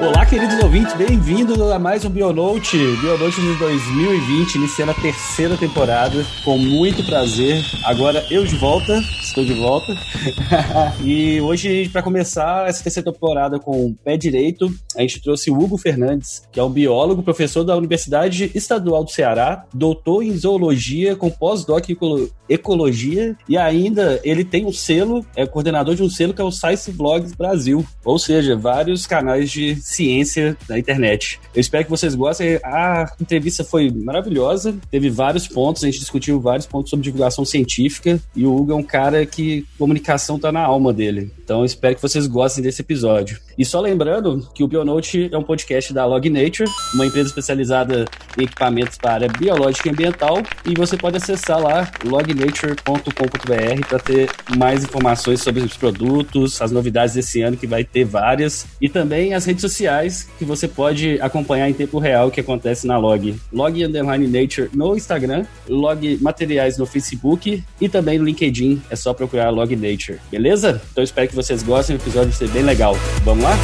Olá, queridos ouvintes, bem-vindos a mais um Bionote, Bionote de 2020, iniciando a terceira temporada, com muito prazer. Agora eu de volta, estou de volta. e hoje, para começar essa terceira temporada com o pé direito, a gente trouxe o Hugo Fernandes, que é um biólogo, professor da Universidade Estadual do Ceará, doutor em zoologia, com pós-doc em ecologia, e ainda ele tem um selo, é coordenador de um selo que é o Science Vlogs Brasil, ou seja, vários canais de ciência da internet. Eu espero que vocês gostem. A entrevista foi maravilhosa, teve vários pontos, a gente discutiu vários pontos sobre divulgação científica e o Hugo é um cara que comunicação tá na alma dele. Então espero que vocês gostem desse episódio. E só lembrando que o Bionote é um podcast da Log Nature, uma empresa especializada em equipamentos para a área biológica e ambiental, e você pode acessar lá lognature.com.br para ter mais informações sobre os produtos, as novidades desse ano que vai ter várias, e também as redes sociais sociais que você pode acompanhar em tempo real o que acontece na Log. Log Underline Nature no Instagram, Log Materiais no Facebook e também no LinkedIn. É só procurar Log Nature, beleza? Então espero que vocês gostem, o episódio vai ser bem legal. Vamos lá?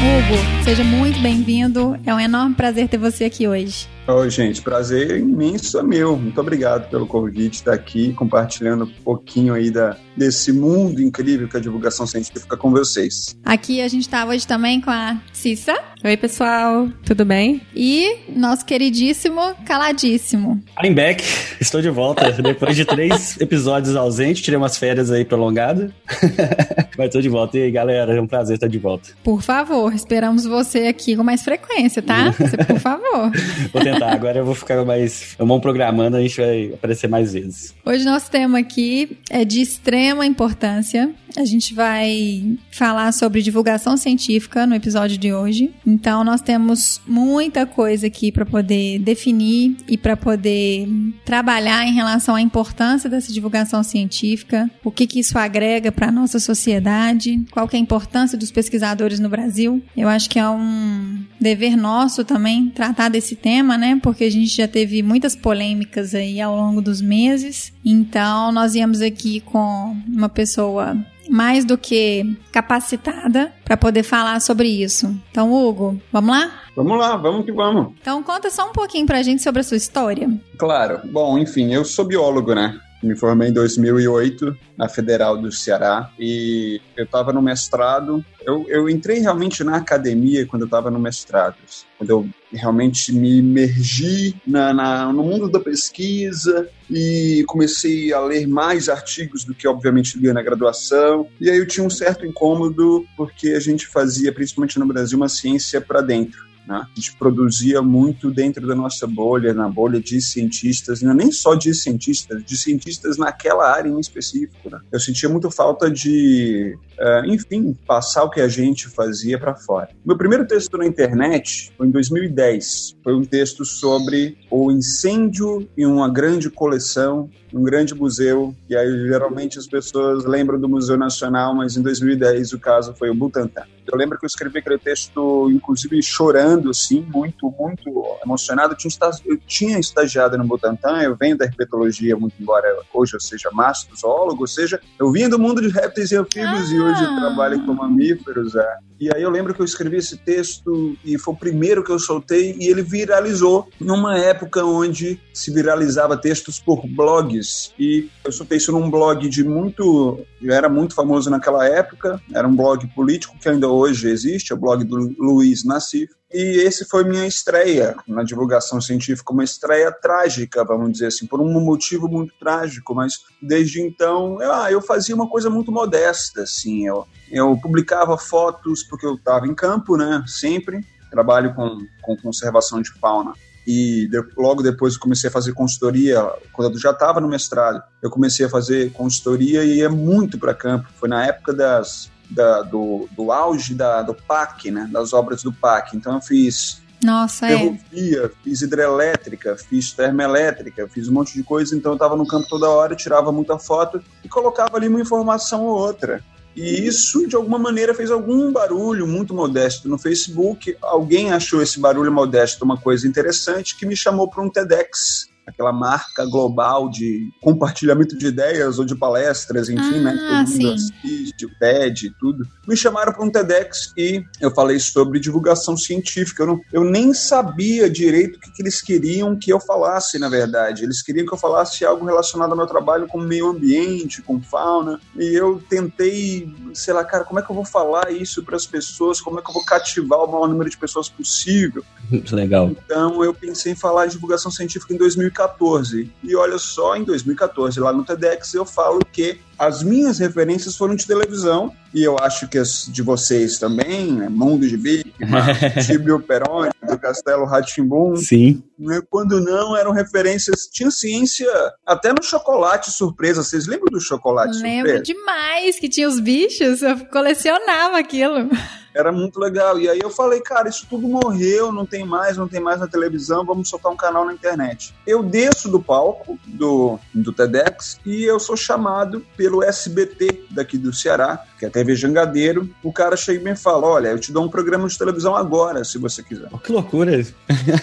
Hugo, seja muito bem-vindo. É um enorme prazer ter você aqui hoje. Oi, gente, prazer imenso é meu. Muito obrigado pelo convite, estar aqui compartilhando um pouquinho aí da, desse mundo incrível que é a divulgação científica com vocês. Aqui a gente está hoje também com a Cissa. Oi, pessoal, tudo bem? E nosso queridíssimo Caladíssimo. I'm back, estou de volta. Depois de três episódios ausentes, tirei umas férias aí prolongadas. Mas estou de volta. E aí, galera, é um prazer estar de volta. Por favor, esperamos você aqui com mais frequência, tá? Por favor. Vou tentar agora eu vou ficar mais. Vamos programando, a gente vai aparecer mais vezes. Hoje nosso tema aqui é de extrema importância. A gente vai falar sobre divulgação científica no episódio de hoje. Então, nós temos muita coisa aqui para poder definir e para poder trabalhar em relação à importância dessa divulgação científica, o que, que isso agrega para nossa sociedade, qual que é a importância dos pesquisadores no Brasil. Eu acho que é um dever nosso também tratar desse tema, né? Porque a gente já teve muitas polêmicas aí ao longo dos meses. Então, nós íamos aqui com uma pessoa mais do que capacitada para poder falar sobre isso. Então, Hugo, vamos lá? Vamos lá, vamos que vamos. Então, conta só um pouquinho pra gente sobre a sua história. Claro. Bom, enfim, eu sou biólogo, né? Me formei em 2008 na Federal do Ceará e eu estava no mestrado. Eu, eu entrei realmente na academia quando eu estava no mestrado, quando eu realmente me imergi na, na, no mundo da pesquisa e comecei a ler mais artigos do que, obviamente, lia na graduação. E aí eu tinha um certo incômodo porque a gente fazia, principalmente no Brasil, uma ciência para dentro. Né? A gente produzia muito dentro da nossa bolha, na bolha de cientistas, não é nem só de cientistas, de cientistas naquela área em específico. Né? Eu sentia muito falta de, uh, enfim, passar o que a gente fazia para fora. Meu primeiro texto na internet foi em 2010. Foi um texto sobre o incêndio em uma grande coleção, um grande museu. E aí, geralmente, as pessoas lembram do Museu Nacional, mas em 2010 o caso foi o Butantan. Eu lembro que eu escrevi aquele texto, inclusive chorando, assim, muito, muito emocionado. Eu tinha, estagiado no Butantan, eu venho da herpetologia, muito embora hoje eu seja mastrozoólogo, ou seja, eu vim do mundo de répteis e anfíbios ah. e hoje eu trabalho com mamíferos. É. E aí eu lembro que eu escrevi esse texto e foi o primeiro que eu soltei e ele viralizou numa época onde se viralizava textos por blogs. E eu soltei isso num blog de muito. Eu era muito famoso naquela época, era um blog político que ainda hoje existe, é o blog do Luiz Nassif. E esse foi minha estreia na divulgação científica, uma estreia trágica, vamos dizer assim, por um motivo muito trágico, mas desde então eu, ah, eu fazia uma coisa muito modesta, assim, eu, eu publicava fotos porque eu estava em campo, né, sempre, trabalho com, com conservação de fauna e de, logo depois comecei a fazer consultoria, quando eu já estava no mestrado, eu comecei a fazer consultoria e ia muito para campo, foi na época das da, do, do auge da, do PAC, né, das obras do PAC. Então eu fiz Nossa, ferrovia, é. fiz hidrelétrica, fiz termoelétrica, fiz um monte de coisa, então eu estava no campo toda hora, tirava muita foto e colocava ali uma informação ou outra. E isso, de alguma maneira, fez algum barulho muito modesto no Facebook. Alguém achou esse barulho modesto uma coisa interessante que me chamou para um TEDx aquela marca global de compartilhamento de ideias ou de palestras, enfim, ah, né? Todo mundo assiste, pede e tudo. Me chamaram para um TEDx e eu falei sobre divulgação científica. Eu, não, eu nem sabia direito o que, que, eles queriam que eu falasse, na verdade. Eles queriam que eu falasse algo relacionado ao meu trabalho com meio ambiente, com fauna. E eu tentei, sei lá, cara, como é que eu vou falar isso para as pessoas? Como é que eu vou cativar o maior número de pessoas possível? Legal. Então eu pensei em falar de divulgação científica em 2014 2014. E olha só, em 2014, lá no TEDx, eu falo que as minhas referências foram de televisão, e eu acho que as de vocês também, né? Mundo de Big, Tibio Peroni, do Castelo Ratimbum. Sim. Né? Quando não, eram referências. Tinha ciência até no chocolate surpresa. Vocês lembram do chocolate Lembro surpresa? demais que tinha os bichos, eu colecionava aquilo. Era muito legal. E aí eu falei, cara, isso tudo morreu, não tem mais, não tem mais na televisão, vamos soltar um canal na internet. Eu desço do palco do, do TEDx e eu sou chamado pelo SBT daqui do Ceará, que é a TV Jangadeiro. O cara chega e me fala: Olha, eu te dou um programa de televisão agora, se você quiser. Oh, que loucura!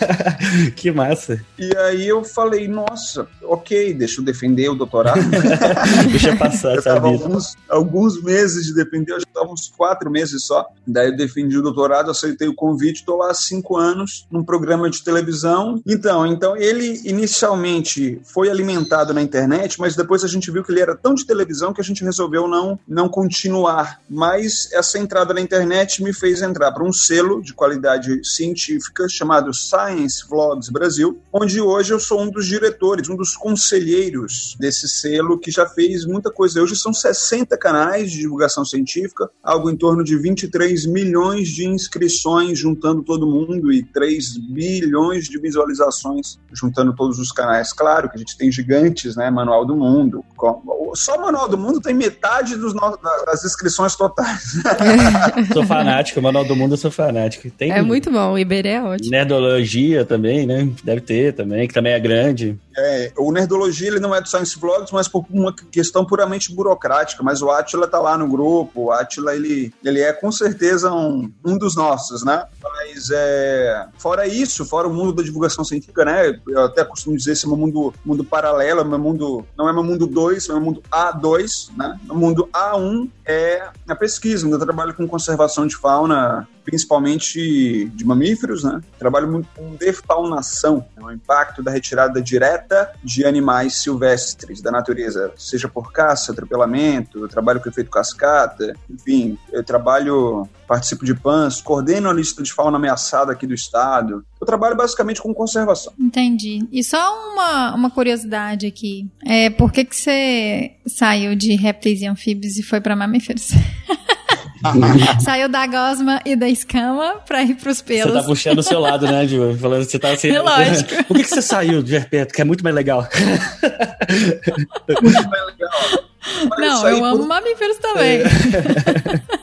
que massa! E aí eu falei: Nossa, ok, deixa eu defender o doutorado. deixa passar eu tava alguns, alguns meses de defender, acho que estava uns quatro meses só. Daí eu defendi o doutorado, aceitei o convite, estou lá há cinco anos num programa de televisão. Então, então ele inicialmente foi alimentado na internet, mas depois a gente viu que ele era tão de televisão que a gente resolveu não, não continuar. Mas essa entrada na internet me fez entrar para um selo de qualidade científica chamado Science Vlogs Brasil, onde hoje eu sou um dos diretores, um dos conselheiros desse selo que já fez muita coisa. Hoje são 60 canais de divulgação científica, algo em torno de 23 milhões de inscrições juntando todo mundo e 3 bilhões de visualizações juntando todos os canais. Claro que a gente tem gigantes, né? Manual do Mundo. Só o Manual do Mundo tem metade dos no... das inscrições totais. sou fanático, Manual do Mundo eu sou fanático. Tem é muito bom, o Iberê é ótimo. Nerdologia também, né? Deve ter também, que também é grande. É, o Nerdologia ele não é do Science Vlogs, mas por uma questão puramente burocrática. Mas o Atila tá lá no grupo, o Atila ele, ele é com certeza um, um dos nossos, né? Mas é, fora isso, fora o mundo da divulgação científica, né? Eu até costumo dizer esse é meu mundo, mundo paralelo, é meu mundo, não é meu mundo 2, é meu mundo A2, né? O mundo A1 é a pesquisa, eu trabalho com conservação de fauna principalmente de mamíferos, né? Trabalho muito com defaunação, né? o impacto da retirada direta de animais silvestres da natureza, seja por caça, atropelamento, trabalho com efeito cascata, enfim, eu trabalho, participo de PANS, coordeno a lista de fauna ameaçada aqui do estado. Eu trabalho basicamente com conservação. Entendi. E só uma, uma curiosidade aqui, é por que que você saiu de répteis e anfíbios e foi para mamíferos? Saiu da gosma e da escama pra ir pros pelos. Você tá puxando o seu lado, né, Ju? Falando que você tá assim. Lógico. Por que, que você saiu de herpeto? Que é muito mais legal. muito mais legal. Mas não, eu, eu amo por... mamíferos também. É.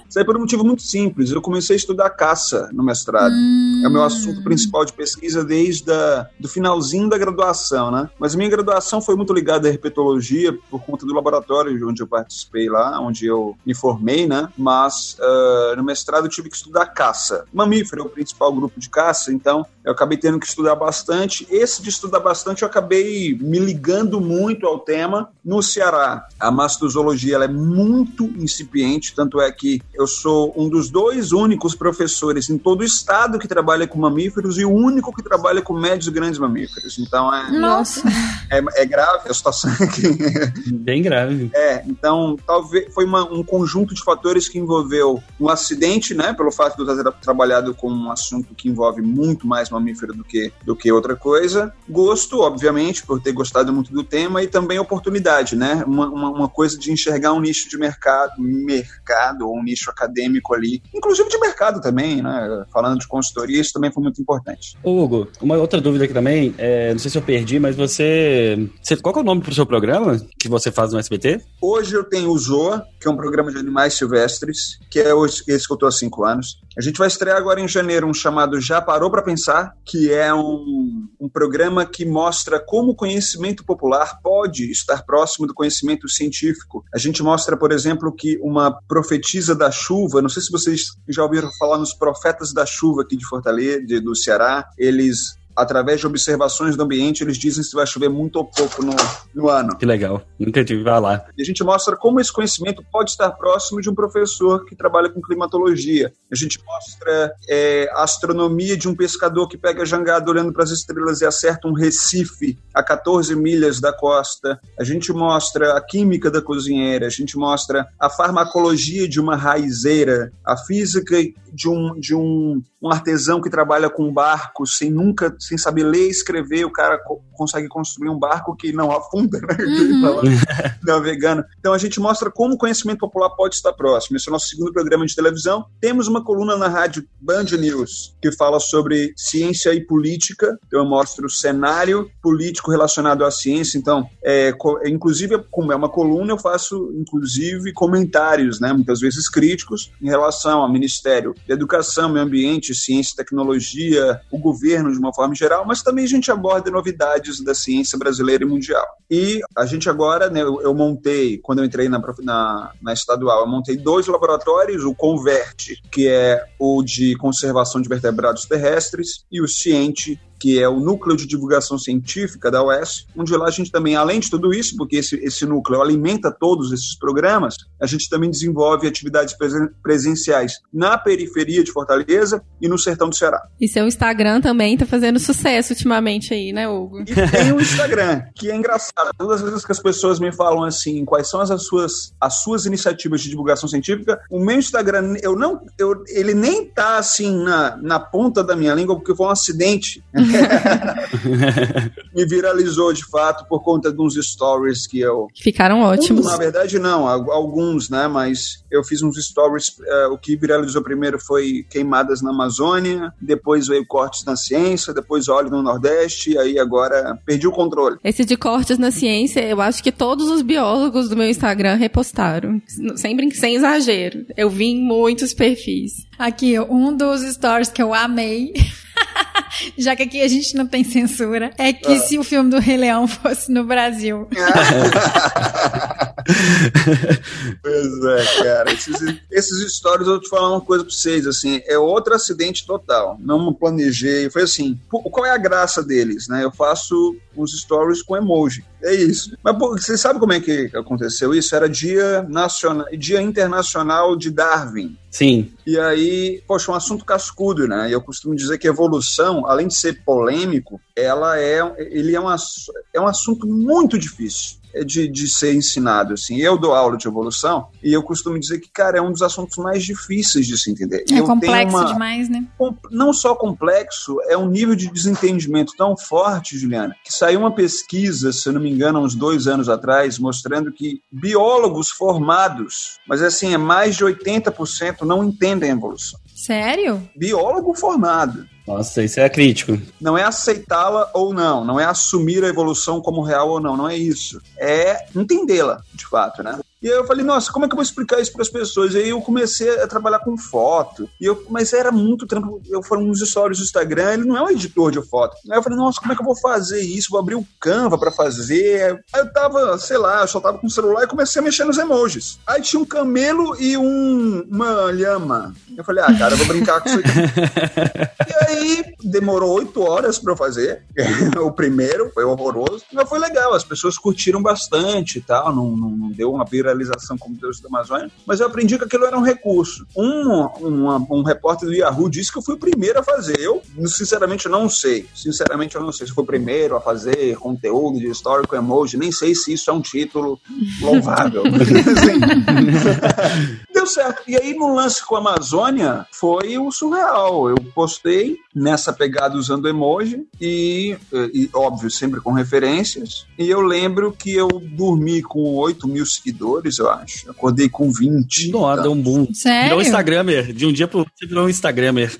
Isso aí por um motivo muito simples. Eu comecei a estudar caça no mestrado. Hum. É o meu assunto principal de pesquisa desde a, do finalzinho da graduação, né? Mas minha graduação foi muito ligada à herpetologia por conta do laboratório onde eu participei lá, onde eu me formei, né? Mas uh, no mestrado eu tive que estudar caça. Mamífero é o principal grupo de caça, então eu acabei tendo que estudar bastante. Esse de estudar bastante eu acabei me ligando muito ao tema no Ceará. A mastozoologia ela é muito incipiente, tanto é que eu sou um dos dois únicos professores em todo o estado que trabalha com mamíferos e o único que trabalha com médios e grandes mamíferos. Então é. Nossa! É, é grave a situação aqui. Bem grave. É, então talvez foi uma, um conjunto de fatores que envolveu um acidente, né? Pelo fato de eu ter trabalhado com um assunto que envolve muito mais mamífero do que, do que outra coisa. Gosto, obviamente, por ter gostado muito do tema e também oportunidade, né? Uma, uma, uma coisa de enxergar um nicho de mercado, mercado ou um nicho nicho acadêmico ali, inclusive de mercado também, né? Falando de consultoria, isso também foi muito importante. Hugo, uma outra dúvida aqui também, é, não sei se eu perdi, mas você, você qual é o nome pro seu programa que você faz no SBT? Hoje eu tenho o ZOA, que é um programa de animais silvestres, que é esse que eu tô há cinco anos. A gente vai estrear agora em janeiro um chamado Já Parou para Pensar, que é um, um programa que mostra como o conhecimento popular pode estar próximo do conhecimento científico. A gente mostra, por exemplo, que uma profetisa da chuva, não sei se vocês já ouviram falar nos profetas da chuva aqui de Fortaleza, do Ceará, eles através de observações do ambiente, eles dizem se vai chover muito ou pouco no, no ano. Que legal. Tive vai lá. E a gente mostra como esse conhecimento pode estar próximo de um professor que trabalha com climatologia. A gente mostra é, a astronomia de um pescador que pega a jangada olhando para as estrelas e acerta um recife a 14 milhas da costa. A gente mostra a química da cozinheira. A gente mostra a farmacologia de uma raizeira, a física de um, de um, um artesão que trabalha com barcos sem nunca, sem saber ler e escrever, o cara co consegue construir um barco que não afunda, né? Uhum. navegando. Então a gente mostra como o conhecimento popular pode estar próximo. Esse é o nosso segundo programa de televisão. Temos uma coluna na rádio Band News que fala sobre ciência e política. Então eu mostro o cenário político relacionado à ciência. Então, é, inclusive, como é uma coluna, eu faço inclusive comentários, né? Muitas vezes críticos em relação ao Ministério educação, meio ambiente, ciência e tecnologia, o governo de uma forma geral, mas também a gente aborda novidades da ciência brasileira e mundial. E a gente agora, né, eu, eu montei, quando eu entrei na, na, na estadual, eu montei dois laboratórios, o Converte, que é o de conservação de vertebrados terrestres, e o Ciente, que é o Núcleo de Divulgação Científica da UES, onde lá a gente também, além de tudo isso, porque esse, esse núcleo alimenta todos esses programas, a gente também desenvolve atividades presenciais na periferia de Fortaleza e no sertão do Ceará. E seu Instagram também está fazendo sucesso ultimamente aí, né, Hugo? E tem o Instagram, que é engraçado. Todas as vezes que as pessoas me falam assim, quais são as suas, as suas iniciativas de divulgação científica, o meu Instagram, eu não, eu, ele nem tá assim na, na ponta da minha língua, porque foi um acidente. me viralizou de fato por conta de uns stories que eu. Ficaram ótimos. Na verdade, não, alguns, né? Mas eu fiz uns stories. Uh, o que viralizou primeiro foi queimadas na Amazônia, depois veio cortes na ciência, depois óleo no Nordeste, e aí agora perdi o controle. Esse de cortes na ciência, eu acho que todos os biólogos do meu Instagram repostaram. Sem, sem exagero. Eu vi em muitos perfis. Aqui, um dos stories que eu amei. já que aqui a gente não tem censura, é que ah. se o filme do Rei Leão fosse no Brasil. pois é, cara. Esses, esses stories, eu vou te falar uma coisa pra vocês, assim, é outro acidente total. Não planejei. Foi assim, qual é a graça deles, né? Eu faço uns stories com emoji. É isso. Mas pô, você sabe como é que aconteceu isso? Era dia nacional, dia internacional de Darwin. Sim. E aí, poxa, um assunto cascudo, né? E eu costumo dizer que evolução, além de ser polêmico, ela é, ele é, uma, é um assunto muito difícil de, de ser ensinado. Assim. Eu dou aula de evolução e eu costumo dizer que, cara, é um dos assuntos mais difíceis de se entender. É eu complexo uma, demais, né? Não só complexo, é um nível de desentendimento tão forte, Juliana, que saiu uma pesquisa, se eu não me engano, há uns dois anos atrás, mostrando que biólogos formados, mas assim, é mais de 80% não entendem a evolução. Sério? Biólogo formado. Nossa, isso é crítico. Não é aceitá-la ou não, não é assumir a evolução como real ou não, não é isso. É entendê-la, de fato, né? E aí eu falei, nossa, como é que eu vou explicar isso para as pessoas? E aí eu comecei a trabalhar com foto. E eu, mas era muito trampo. Eu foram uns stories do Instagram, ele não é um editor de foto. Aí eu falei, nossa, como é que eu vou fazer isso? Vou abrir o Canva para fazer. Aí eu tava, sei lá, eu só tava com o celular e comecei a mexer nos emojis. Aí tinha um camelo e um, uma lhama. Eu falei, ah, cara, eu vou brincar com isso aqui. e aí demorou oito horas para eu fazer. o primeiro foi horroroso, mas foi legal. As pessoas curtiram bastante e tal. Não, não, não deu uma vira como Deus da Amazônia, mas eu aprendi que aquilo era um recurso. Um, um, um repórter do Yahoo disse que eu fui o primeiro a fazer. Eu, sinceramente, não sei. Sinceramente, eu não sei se fui o primeiro a fazer conteúdo de histórico emoji. Nem sei se isso é um título louvável. Deu certo. E aí, no lance com a Amazônia, foi o surreal. Eu postei nessa pegada usando emoji e, e, óbvio, sempre com referências. E eu lembro que eu dormi com 8 mil seguidores, eu acho. Acordei com 20. Nossa, deu um boom. Sério? Virou um Instagramer. De um dia pro outro, você virou um Instagramer.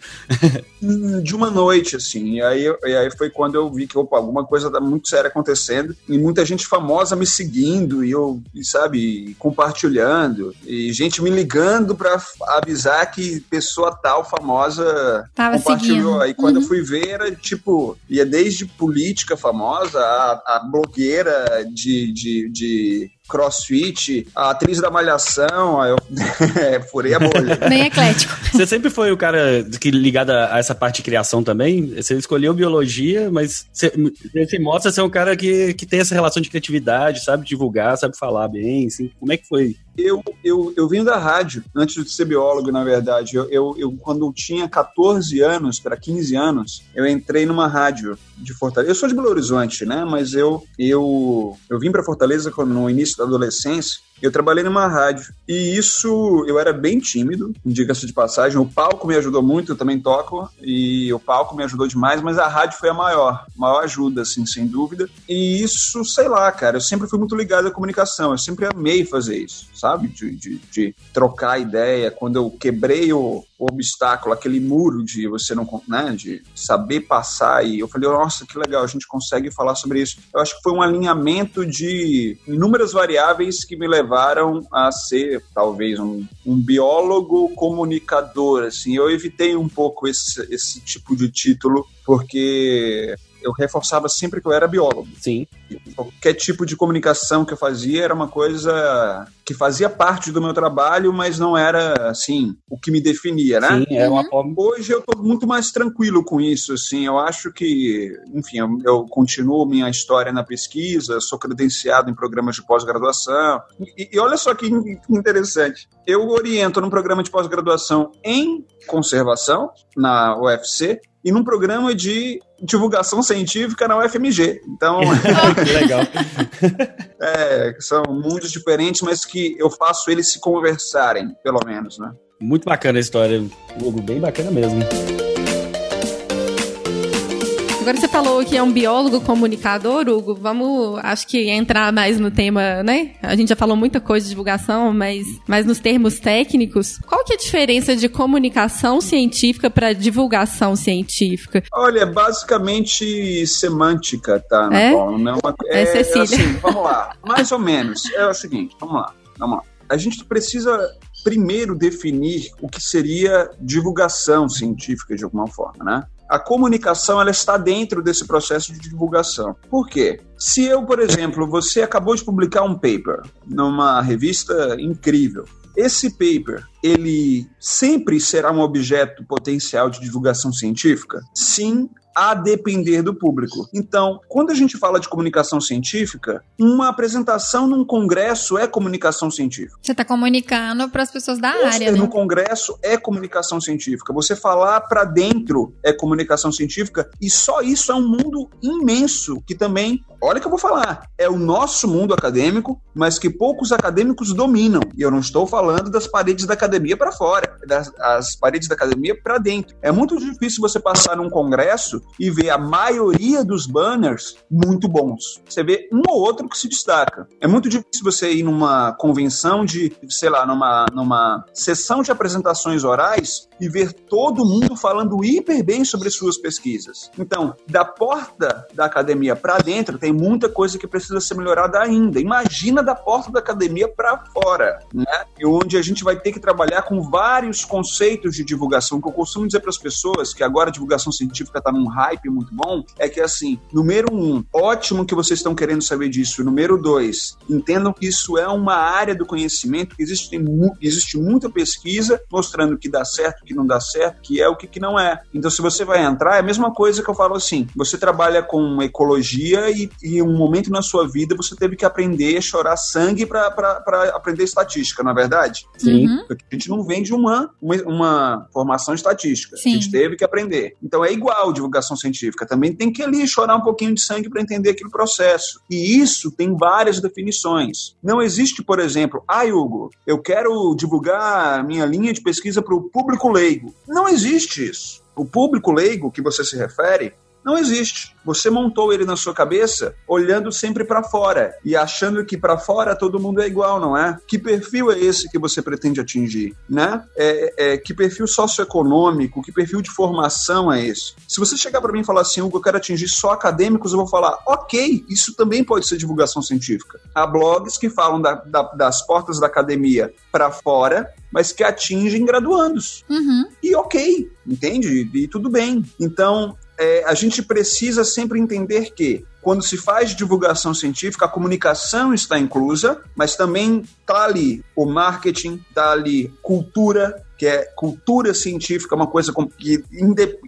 De uma noite, assim. E aí, e aí foi quando eu vi que, opa, alguma coisa tá muito séria acontecendo. E muita gente famosa me seguindo e eu, e, sabe, compartilhando. E gente me ligando pra avisar que pessoa tal famosa Tava compartilhou. seguindo. Aí quando Uhum. eu fui ver, era tipo, ia desde política famosa, a, a blogueira de, de, de crossfit, a atriz da malhação, aí eu é, furei a bolha. Bem eclético. Você sempre foi o cara que ligado a essa parte de criação também? Você escolheu biologia, mas você, você mostra ser um cara que, que tem essa relação de criatividade, sabe divulgar, sabe falar bem, assim. Como é que foi? Eu, eu, eu vim da rádio, antes de ser biólogo, na verdade. Eu, eu, eu quando eu tinha 14 anos, para 15 anos, eu entrei numa rádio de Fortaleza. Eu sou de Belo Horizonte, né? Mas eu, eu, eu vim para Fortaleza no início da adolescência. Eu trabalhei numa rádio. E isso, eu era bem tímido, diga-se de passagem. O palco me ajudou muito, eu também toco. E o palco me ajudou demais, mas a rádio foi a maior. Maior ajuda, assim, sem dúvida. E isso, sei lá, cara, eu sempre fui muito ligado à comunicação. Eu sempre amei fazer isso, sabe? De, de, de trocar ideia. Quando eu quebrei o, o obstáculo, aquele muro de você não, né, de saber passar. E eu falei, nossa, que legal, a gente consegue falar sobre isso. Eu acho que foi um alinhamento de inúmeras variáveis que me levaram a ser, talvez, um, um biólogo comunicador. Assim, eu evitei um pouco esse, esse tipo de título porque eu reforçava sempre que eu era biólogo. Sim. Qualquer tipo de comunicação que eu fazia era uma coisa que fazia parte do meu trabalho, mas não era, assim, o que me definia, né? Sim, é uma forma. Hoje eu tô muito mais tranquilo com isso, assim, eu acho que, enfim, eu, eu continuo minha história na pesquisa, sou credenciado em programas de pós-graduação, e, e olha só que in- interessante, eu oriento num programa de pós-graduação em conservação, na UFC, e num programa de divulgação científica na UFMG, então... que legal. É, são mundos diferentes, mas que eu faço eles se conversarem, pelo menos, né? Muito bacana a história, Hugo, bem bacana mesmo. Agora você falou que é um biólogo comunicador, Hugo. Vamos, acho que entrar mais no tema, né? A gente já falou muita coisa de divulgação, mas, mas nos termos técnicos, qual que é a diferença de comunicação científica para divulgação científica? Olha, basicamente semântica, tá, É? Paula? Não é uma- É, Cecília. assim, vamos lá. Mais ou menos. É o seguinte, vamos lá, vamos lá. A gente precisa primeiro definir o que seria divulgação científica de alguma forma, né? A comunicação ela está dentro desse processo de divulgação. Por quê? Se eu, por exemplo, você acabou de publicar um paper numa revista incrível, esse paper, ele sempre será um objeto potencial de divulgação científica? Sim, a depender do público. Então, quando a gente fala de comunicação científica, uma apresentação num congresso é comunicação científica. Você tá comunicando para as pessoas da área, no né? congresso é comunicação científica. Você falar para dentro é comunicação científica e só isso é um mundo imenso que também, olha que eu vou falar, é o nosso mundo acadêmico, mas que poucos acadêmicos dominam. E eu não estou falando das paredes da academia para fora, das as paredes da academia para dentro. É muito difícil você passar num congresso e ver a maioria dos banners muito bons. Você vê um ou outro que se destaca. É muito difícil você ir numa convenção de, sei lá, numa, numa sessão de apresentações orais e ver todo mundo falando hiper bem sobre suas pesquisas. Então, da porta da academia para dentro, tem muita coisa que precisa ser melhorada ainda. Imagina da porta da academia para fora, né? E onde a gente vai ter que trabalhar com vários conceitos de divulgação. O que eu costumo dizer para as pessoas, que agora a divulgação científica está num hype muito bom, é que assim, número um, ótimo que vocês estão querendo saber disso. Número dois, entendam que isso é uma área do conhecimento que existe, existe muita pesquisa mostrando que dá certo, que não dá certo, que é o que, que não é. Então, se você vai entrar, é a mesma coisa que eu falo assim: você trabalha com ecologia e, e um momento na sua vida você teve que aprender a chorar sangue para aprender estatística, não é verdade? Sim. Uhum. Porque a gente não vem de uma, uma, uma formação estatística. Sim. A gente teve que aprender. Então é igual divulgação científica. Também tem que ali chorar um pouquinho de sangue para entender aquele processo. E isso tem várias definições. Não existe, por exemplo, ah, Hugo, eu quero divulgar minha linha de pesquisa para o público leigo. Não existe isso. O público leigo que você se refere não existe. Você montou ele na sua cabeça olhando sempre para fora e achando que para fora todo mundo é igual, não é? Que perfil é esse que você pretende atingir, né? É, é que perfil socioeconômico, que perfil de formação é esse? Se você chegar para mim e falar assim, Hugo, eu quero atingir só acadêmicos, eu vou falar, ok, isso também pode ser divulgação científica. Há blogs que falam da, da, das portas da academia para fora, mas que atingem graduandos. Uhum. E ok, entende? E tudo bem. Então, é, a gente precisa sempre entender que quando se faz divulgação científica, a comunicação está inclusa, mas também está ali o marketing, está ali cultura, que é cultura científica, uma coisa que,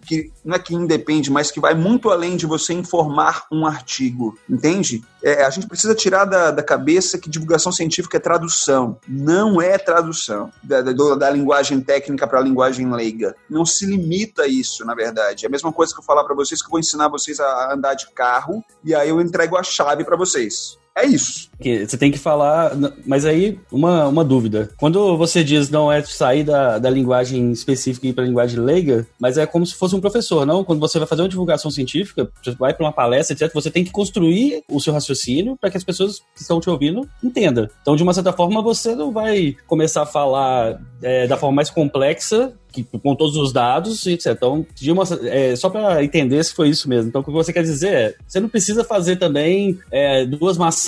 que, não é que independe, mas que vai muito além de você informar um artigo, entende? É, a gente precisa tirar da, da cabeça que divulgação científica é tradução. Não é tradução da, da, da linguagem técnica para a linguagem leiga. Não se limita a isso, na verdade. É a mesma coisa que eu falar para vocês que eu vou ensinar vocês a andar de carro e aí eu entrego a chave para vocês. É isso. Você tem que falar. Mas aí, uma, uma dúvida. Quando você diz não é sair da, da linguagem específica e ir para a linguagem leiga, mas é como se fosse um professor, não? Quando você vai fazer uma divulgação científica, você vai para uma palestra, etc., você tem que construir o seu raciocínio para que as pessoas que estão te ouvindo entendam. Então, de uma certa forma, você não vai começar a falar é, da forma mais complexa com todos os dados, etc. Então, uma, é, só para entender se foi isso mesmo. Então, o que você quer dizer é, você não precisa fazer também é, duas maçãs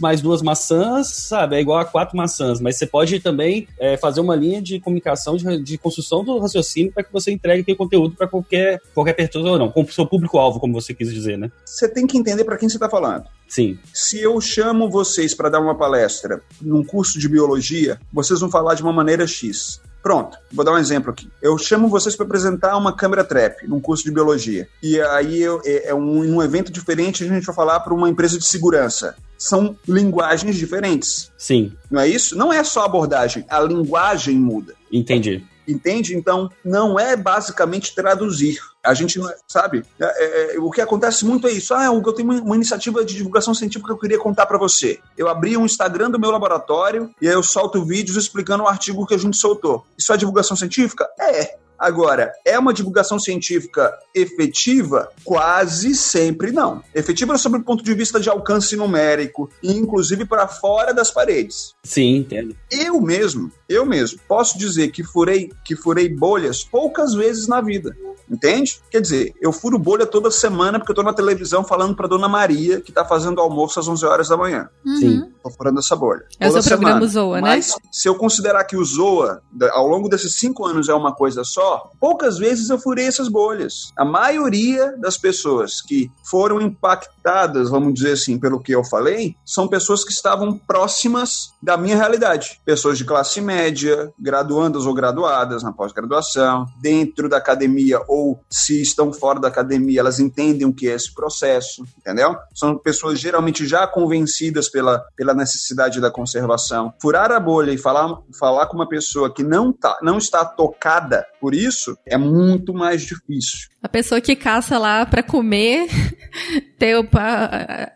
mais duas maçãs, sabe? É igual a quatro maçãs, mas você pode também é, fazer uma linha de comunicação, de, de construção do raciocínio para que você entregue aquele conteúdo para qualquer, qualquer pessoa ou não, com o seu público-alvo, como você quis dizer, né? Você tem que entender para quem você está falando. Sim. Se eu chamo vocês para dar uma palestra num curso de biologia, vocês vão falar de uma maneira X. Pronto, vou dar um exemplo aqui. Eu chamo vocês para apresentar uma câmera trap num curso de biologia. E aí eu, é, é um, um evento diferente, a gente vai falar para uma empresa de segurança. São linguagens diferentes. Sim. Não é isso? Não é só abordagem, a linguagem muda. Entendi. Entende? Então, não é basicamente traduzir. A gente não é, sabe? É, é, é, o que acontece muito é isso. Ah, eu tenho uma, uma iniciativa de divulgação científica que eu queria contar para você. Eu abri um Instagram do meu laboratório e aí eu solto vídeos explicando o artigo que a gente soltou. Isso é divulgação científica? É. Agora, é uma divulgação científica efetiva? Quase sempre não. Efetiva sob o ponto de vista de alcance numérico e inclusive para fora das paredes. Sim, entendo. Eu mesmo, eu mesmo, posso dizer que furei, que furei bolhas poucas vezes na vida. Entende? Quer dizer, eu furo bolha toda semana porque eu tô na televisão falando pra Dona Maria que tá fazendo almoço às 11 horas da manhã. Uhum. Sim. Tô furando essa bolha. É o seu programa Zoa, né? Mas se eu considerar que o Zoa, ao longo desses cinco anos, é uma coisa só, poucas vezes eu furei essas bolhas. A maioria das pessoas que foram impactadas, vamos dizer assim, pelo que eu falei, são pessoas que estavam próximas da minha realidade. Pessoas de classe média, graduandas ou graduadas na pós-graduação, dentro da academia ou se estão fora da academia, elas entendem o que é esse processo, entendeu? São pessoas geralmente já convencidas pela, pela necessidade da conservação. Furar a bolha e falar, falar com uma pessoa que não, tá, não está tocada por isso é muito mais difícil. A pessoa que caça lá para comer, ter o,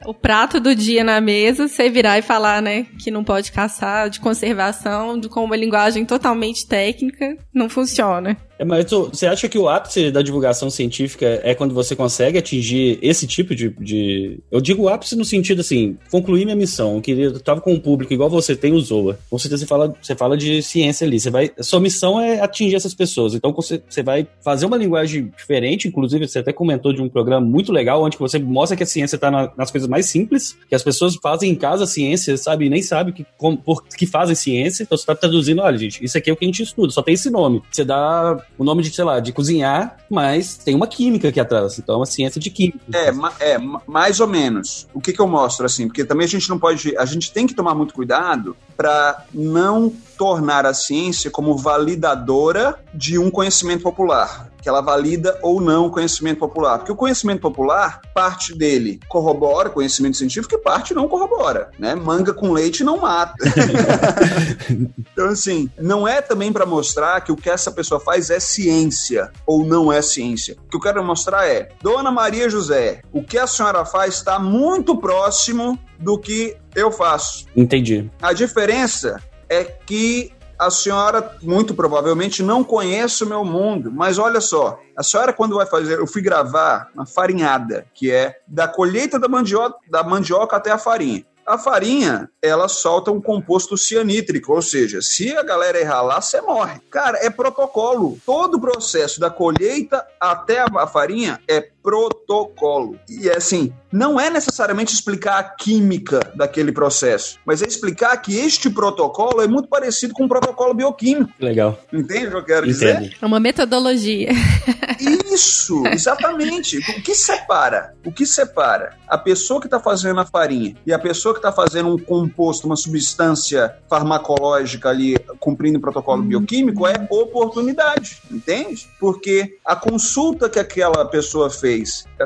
o, prato do dia na mesa, você virar e falar, né, que não pode caçar, de conservação, com uma linguagem totalmente técnica, não funciona. É, mas tu, você acha que o ápice da divulgação científica é quando você consegue atingir esse tipo de. de... Eu digo ápice no sentido assim, concluir minha missão. Eu queria, eu tava com um público igual você tem o Zoa. Com certeza você fala, você fala de ciência ali. Você vai, sua missão é atingir essas pessoas. Então você, você vai fazer uma linguagem diferente. Inclusive, você até comentou de um programa muito legal, onde você mostra que a ciência está na, nas coisas mais simples, que as pessoas fazem em casa ciência, sabe? E nem sabe que, como, por que fazem ciência. Então você está traduzindo, olha, gente, isso aqui é o que a gente estuda, só tem esse nome. Você dá o nome de, sei lá, de cozinhar, mas tem uma química aqui atrás. Então é uma ciência de química. É, ma é mais ou menos. O que, que eu mostro, assim? Porque também a gente não pode. A gente tem que tomar muito cuidado para não tornar a ciência como validadora de um conhecimento popular que ela valida ou não o conhecimento popular. Porque o conhecimento popular, parte dele corrobora conhecimento científico e parte não corrobora, né? Manga com leite não mata. então, assim, não é também para mostrar que o que essa pessoa faz é ciência ou não é ciência. O que eu quero mostrar é, Dona Maria José, o que a senhora faz está muito próximo do que eu faço. Entendi. A diferença é que a senhora muito provavelmente não conhece o meu mundo, mas olha só, a senhora quando vai fazer, eu fui gravar uma farinhada, que é da colheita da mandioca, da mandioca até a farinha. A farinha, ela solta um composto cianítrico, ou seja, se a galera errar lá, você morre. Cara, é protocolo. Todo o processo da colheita até a farinha é protocolo. E é assim, não é necessariamente explicar a química daquele processo, mas é explicar que este protocolo é muito parecido com um protocolo bioquímico. Legal. Entende o que eu quero dizer? É uma metodologia. Isso, exatamente. o que separa? O que separa a pessoa que está fazendo a farinha e a pessoa que está fazendo um composto, uma substância farmacológica ali, cumprindo o protocolo bioquímico, é oportunidade, entende? Porque a consulta que aquela pessoa fez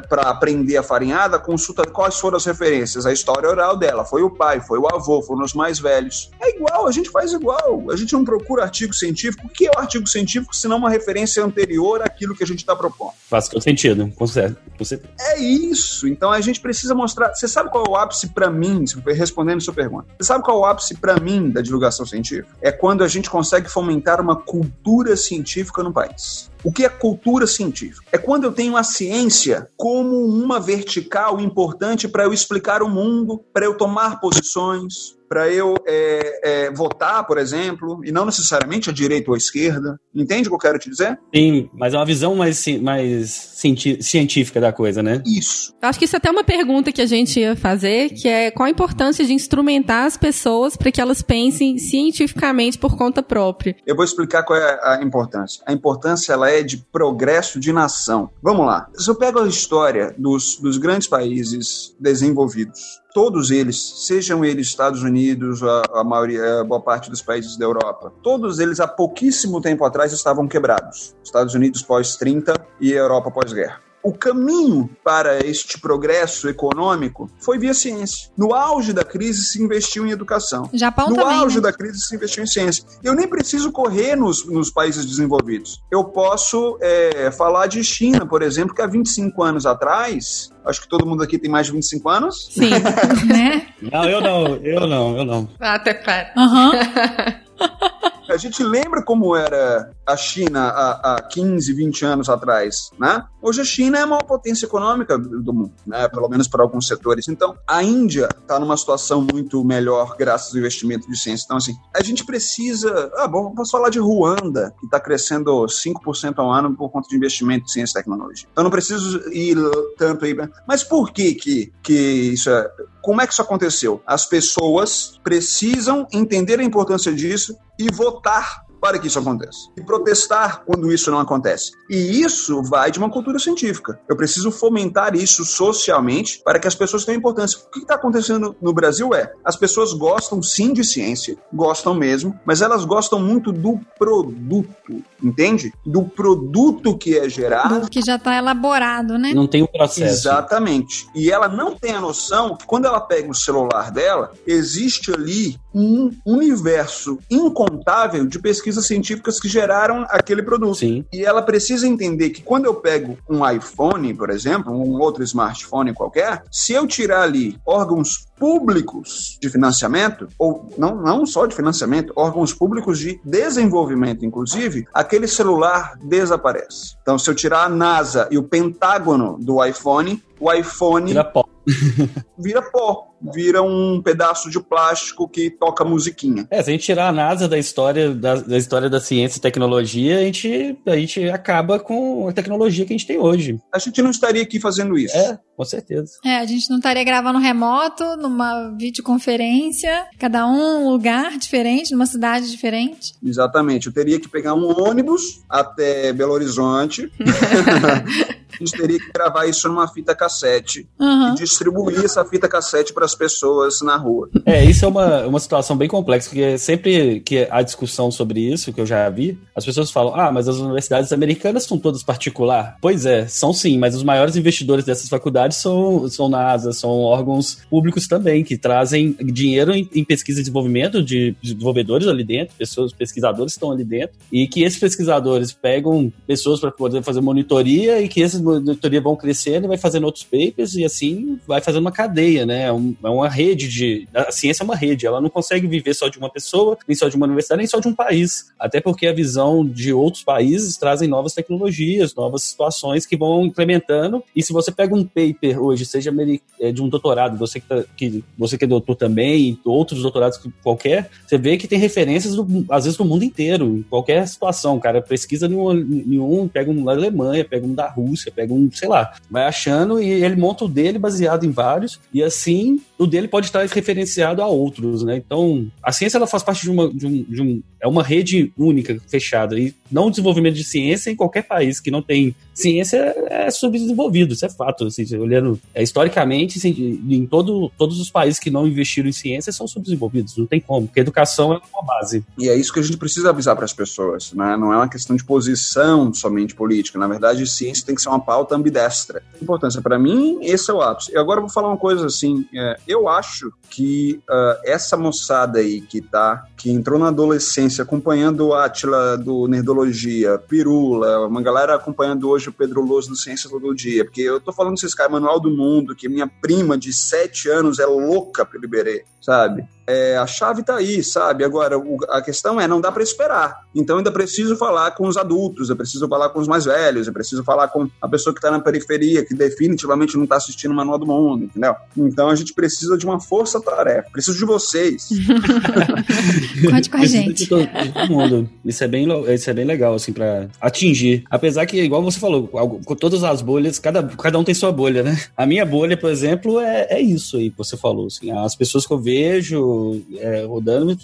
para aprender a farinhada, consulta quais foram as referências, a história oral dela, foi o pai, foi o avô, foram os mais velhos. É igual, a gente faz igual. A gente não procura artigo científico. O que é o artigo científico se não uma referência anterior àquilo que a gente está propondo? Faz todo sentido, com certeza. É isso. Então a gente precisa mostrar. Você sabe qual é o ápice para mim, respondendo a sua pergunta? Você sabe qual é o ápice para mim da divulgação científica? É quando a gente consegue fomentar uma cultura científica no país. O que é cultura científica? É quando eu tenho a ciência como uma vertical importante para eu explicar o mundo, para eu tomar posições, para eu é, é, votar, por exemplo, e não necessariamente a direita ou a esquerda. Entende o que eu quero te dizer? Sim, mas é uma visão mais, mais científica da coisa, né? Isso. Eu acho que isso é até uma pergunta que a gente ia fazer, que é qual a importância de instrumentar as pessoas para que elas pensem cientificamente por conta própria. Eu vou explicar qual é a importância. A importância ela é de progresso de nação. Vamos lá. Se eu pego a história dos, dos grandes países desenvolvidos, todos eles, sejam eles Estados Unidos, a, a maioria, a boa parte dos países da Europa, todos eles há pouquíssimo tempo atrás estavam quebrados. Estados Unidos pós-30 e Europa pós-guerra o caminho para este progresso econômico foi via ciência. No auge da crise se investiu em educação. Japão no também, auge né? da crise se investiu em ciência. Eu nem preciso correr nos, nos países desenvolvidos. Eu posso é, falar de China, por exemplo, que há 25 anos atrás, acho que todo mundo aqui tem mais de 25 anos. Sim, né? Não, eu não, eu não, eu não. Até para. Aham. A gente lembra como era a China há, há 15, 20 anos atrás, né? Hoje a China é a maior potência econômica do mundo, né? Pelo menos para alguns setores. Então, a Índia está numa situação muito melhor graças ao investimento de ciência. Então, assim, a gente precisa... Ah, bom, posso falar de Ruanda, que está crescendo 5% ao ano por conta de investimento em ciência e tecnologia. Então, não preciso ir tanto aí... Mas por que que, que isso é... Como é que isso aconteceu? As pessoas precisam entender a importância disso e votar para que isso aconteça. E protestar quando isso não acontece. E isso vai de uma cultura científica. Eu preciso fomentar isso socialmente para que as pessoas tenham importância. O que está acontecendo no Brasil é, as pessoas gostam sim de ciência, gostam mesmo, mas elas gostam muito do produto, entende? Do produto que é gerado. Do que já está elaborado, né? Não tem o um processo. Exatamente. E ela não tem a noção que quando ela pega o celular dela, existe ali um universo incontável de pesquisas científicas que geraram aquele produto. Sim. E ela precisa entender que quando eu pego um iPhone, por exemplo, um outro smartphone qualquer, se eu tirar ali órgãos públicos de financiamento, ou não, não só de financiamento, órgãos públicos de desenvolvimento, inclusive, aquele celular desaparece. Então, se eu tirar a NASA e o Pentágono do iPhone, o iPhone Vira pó. vira um pedaço de plástico que toca musiquinha. É, se a gente tirar a NASA da história da, da história da ciência e tecnologia, a gente, a gente acaba com a tecnologia que a gente tem hoje. A gente não estaria aqui fazendo isso. É, com certeza. É, a gente não estaria gravando remoto, numa videoconferência, cada um um lugar diferente, numa cidade diferente. Exatamente. Eu teria que pegar um ônibus até Belo Horizonte. a gente teria que gravar isso numa fita cassete Uhum. e distribuir essa fita cassete para as pessoas na rua. É, isso é uma, uma situação bem complexa, porque sempre que há discussão sobre isso, que eu já vi, as pessoas falam, ah, mas as universidades americanas são todas particular. Pois é, são sim, mas os maiores investidores dessas faculdades são, são NASA, são órgãos públicos também, que trazem dinheiro em, em pesquisa e desenvolvimento de desenvolvedores ali dentro, pessoas, pesquisadores estão ali dentro, e que esses pesquisadores pegam pessoas para poder fazer monitoria e que essas monitorias vão crescendo e vai fazendo outros papers e assim vai fazendo uma cadeia, né? É, é uma rede de. A ciência é uma rede, ela não consegue viver só de uma pessoa, nem só de uma universidade, nem só de um país. Até porque a visão de outros países trazem novas tecnologias, novas situações que vão implementando. E se você pega um paper hoje, seja é, de um doutorado, você que, tá, que, você que é doutor também, outros doutorados qualquer, você vê que tem referências, do, às vezes, do mundo inteiro, em qualquer situação. Cara pesquisa em um, pega um da Alemanha, pega um da Rússia, pega um, sei lá, vai achando e ele monta o dele baseado em vários, e assim o dele pode estar referenciado a outros, né? Então, a ciência ela faz parte de uma, de um, de um é uma rede única, fechada, e não o desenvolvimento de ciência em qualquer país que não tem ciência é subdesenvolvido, isso é fato, assim, olhando é, historicamente, assim, em todo, todos os países que não investiram em ciência são subdesenvolvidos, não tem como, porque educação é uma base. E é isso que a gente precisa avisar para as pessoas, né? Não é uma questão de posição somente política, na verdade, ciência tem que ser uma pauta ambidestra. Importância para mim, esse é o ápice. Agora eu vou falar uma coisa assim, é, eu acho que uh, essa moçada aí que tá, que entrou na adolescência acompanhando o Atila do Nerdologia, Pirula, uma galera acompanhando hoje o Pedro Loso do Ciência Todo Dia, porque eu tô falando desses caras, Manual do Mundo, que minha prima de sete anos é louca pelo Iberê, sabe? É, a chave tá aí, sabe? Agora, o, a questão é, não dá para esperar. Então, ainda preciso falar com os adultos, eu preciso falar com os mais velhos, eu preciso falar com a pessoa que tá na periferia, que definitivamente não tá assistindo o Manual do Mundo, entendeu? Então, a gente precisa de uma força-tarefa. Preciso de vocês. Conte com a gente. Todo, todo mundo. Isso é, bem, isso é bem legal, assim, para atingir. Apesar que, igual você falou, com todas as bolhas, cada, cada um tem sua bolha, né? A minha bolha, por exemplo, é, é isso aí que você falou, assim. As pessoas que eu vejo é, rodando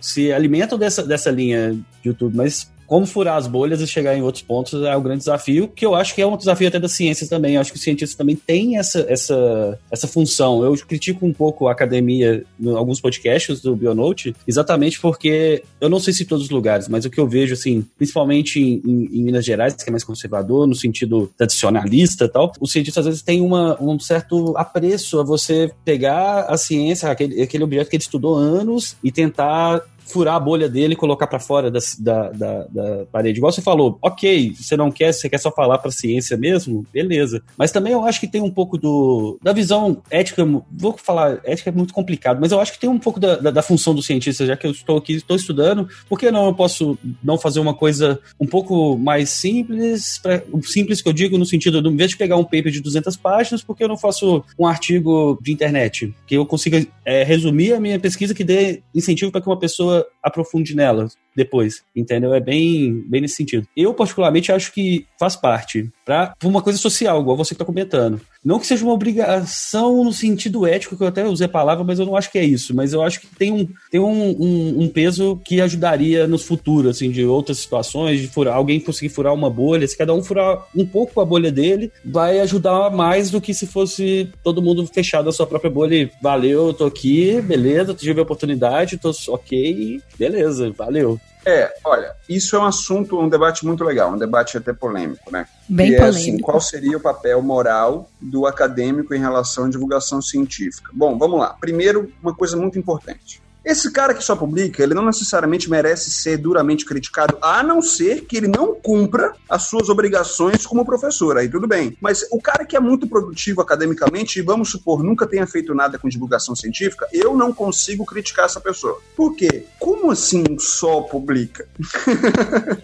se alimentam dessa, dessa linha de YouTube, mas como furar as bolhas e chegar em outros pontos é o grande desafio, que eu acho que é um desafio até das ciências também. Eu acho que os cientistas também têm essa, essa, essa função. Eu critico um pouco a academia em alguns podcasts do Bionote, exatamente porque eu não sei se em todos os lugares, mas o que eu vejo, assim, principalmente em, em, em Minas Gerais, que é mais conservador, no sentido tradicionalista e tal, os cientistas às vezes têm uma, um certo apreço a você pegar a ciência, aquele, aquele objeto que ele estudou anos e tentar furar a bolha dele e colocar para fora da, da, da, da, parede. Igual você falou, ok, você não quer, você quer só falar para ciência mesmo, beleza. Mas também eu acho que tem um pouco do da visão ética, vou falar, ética é muito complicado, mas eu acho que tem um pouco da, da, da função do cientista, já que eu estou aqui, estou estudando, por que não eu posso não fazer uma coisa um pouco mais simples, pra, simples que eu digo no sentido, de, em vez de pegar um paper de 200 páginas, por que eu não faço um artigo de internet, que eu consiga é, resumir a minha pesquisa que dê incentivo para que uma pessoa aprofunde nela depois, entendeu? É bem, bem nesse sentido. Eu, particularmente, acho que faz parte para uma coisa social, igual você que está comentando. Não que seja uma obrigação no sentido ético, que eu até usei a palavra, mas eu não acho que é isso. Mas eu acho que tem um, tem um, um, um peso que ajudaria nos futuros, assim, de outras situações, de furar, alguém conseguir furar uma bolha. Se cada um furar um pouco a bolha dele, vai ajudar mais do que se fosse todo mundo fechado a sua própria bolha e valeu, tô aqui, beleza, tive a oportunidade, tô ok, beleza, valeu. É, olha, isso é um assunto, um debate muito legal, um debate até polêmico, né? Bem que polêmico. É, assim, qual seria o papel moral do acadêmico em relação à divulgação científica? Bom, vamos lá. Primeiro, uma coisa muito importante. Esse cara que só publica, ele não necessariamente merece ser duramente criticado, a não ser que ele não cumpra as suas obrigações como professor. Aí tudo bem. Mas o cara que é muito produtivo academicamente, e vamos supor, nunca tenha feito nada com divulgação científica, eu não consigo criticar essa pessoa. Por quê? Como assim só publica?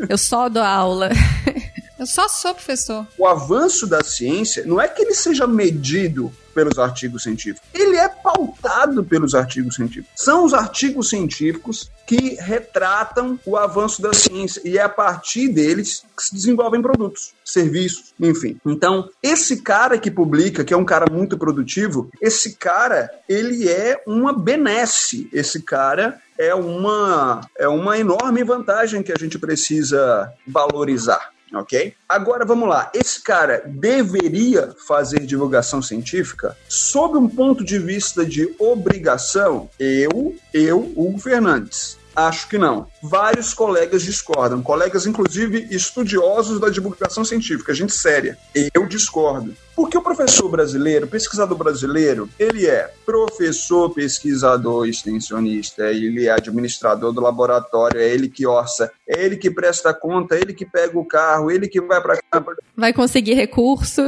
eu só dou aula. Eu só sou professor. O avanço da ciência não é que ele seja medido pelos artigos científicos. Ele é pautado pelos artigos científicos. São os artigos científicos que retratam o avanço da ciência e é a partir deles que se desenvolvem produtos, serviços, enfim. Então, esse cara que publica, que é um cara muito produtivo, esse cara, ele é uma benesse. Esse cara é uma é uma enorme vantagem que a gente precisa valorizar ok? Agora vamos lá. Esse cara deveria fazer divulgação científica sob um ponto de vista de obrigação? Eu, eu, Hugo Fernandes. Acho que não. Vários colegas discordam, colegas inclusive estudiosos da divulgação científica, gente séria. Eu discordo. Porque o professor brasileiro, o pesquisador brasileiro, ele é professor, pesquisador, extensionista, ele é administrador do laboratório, é ele que orça, é ele que presta conta, é ele que pega o carro, é ele que vai para vai conseguir recurso.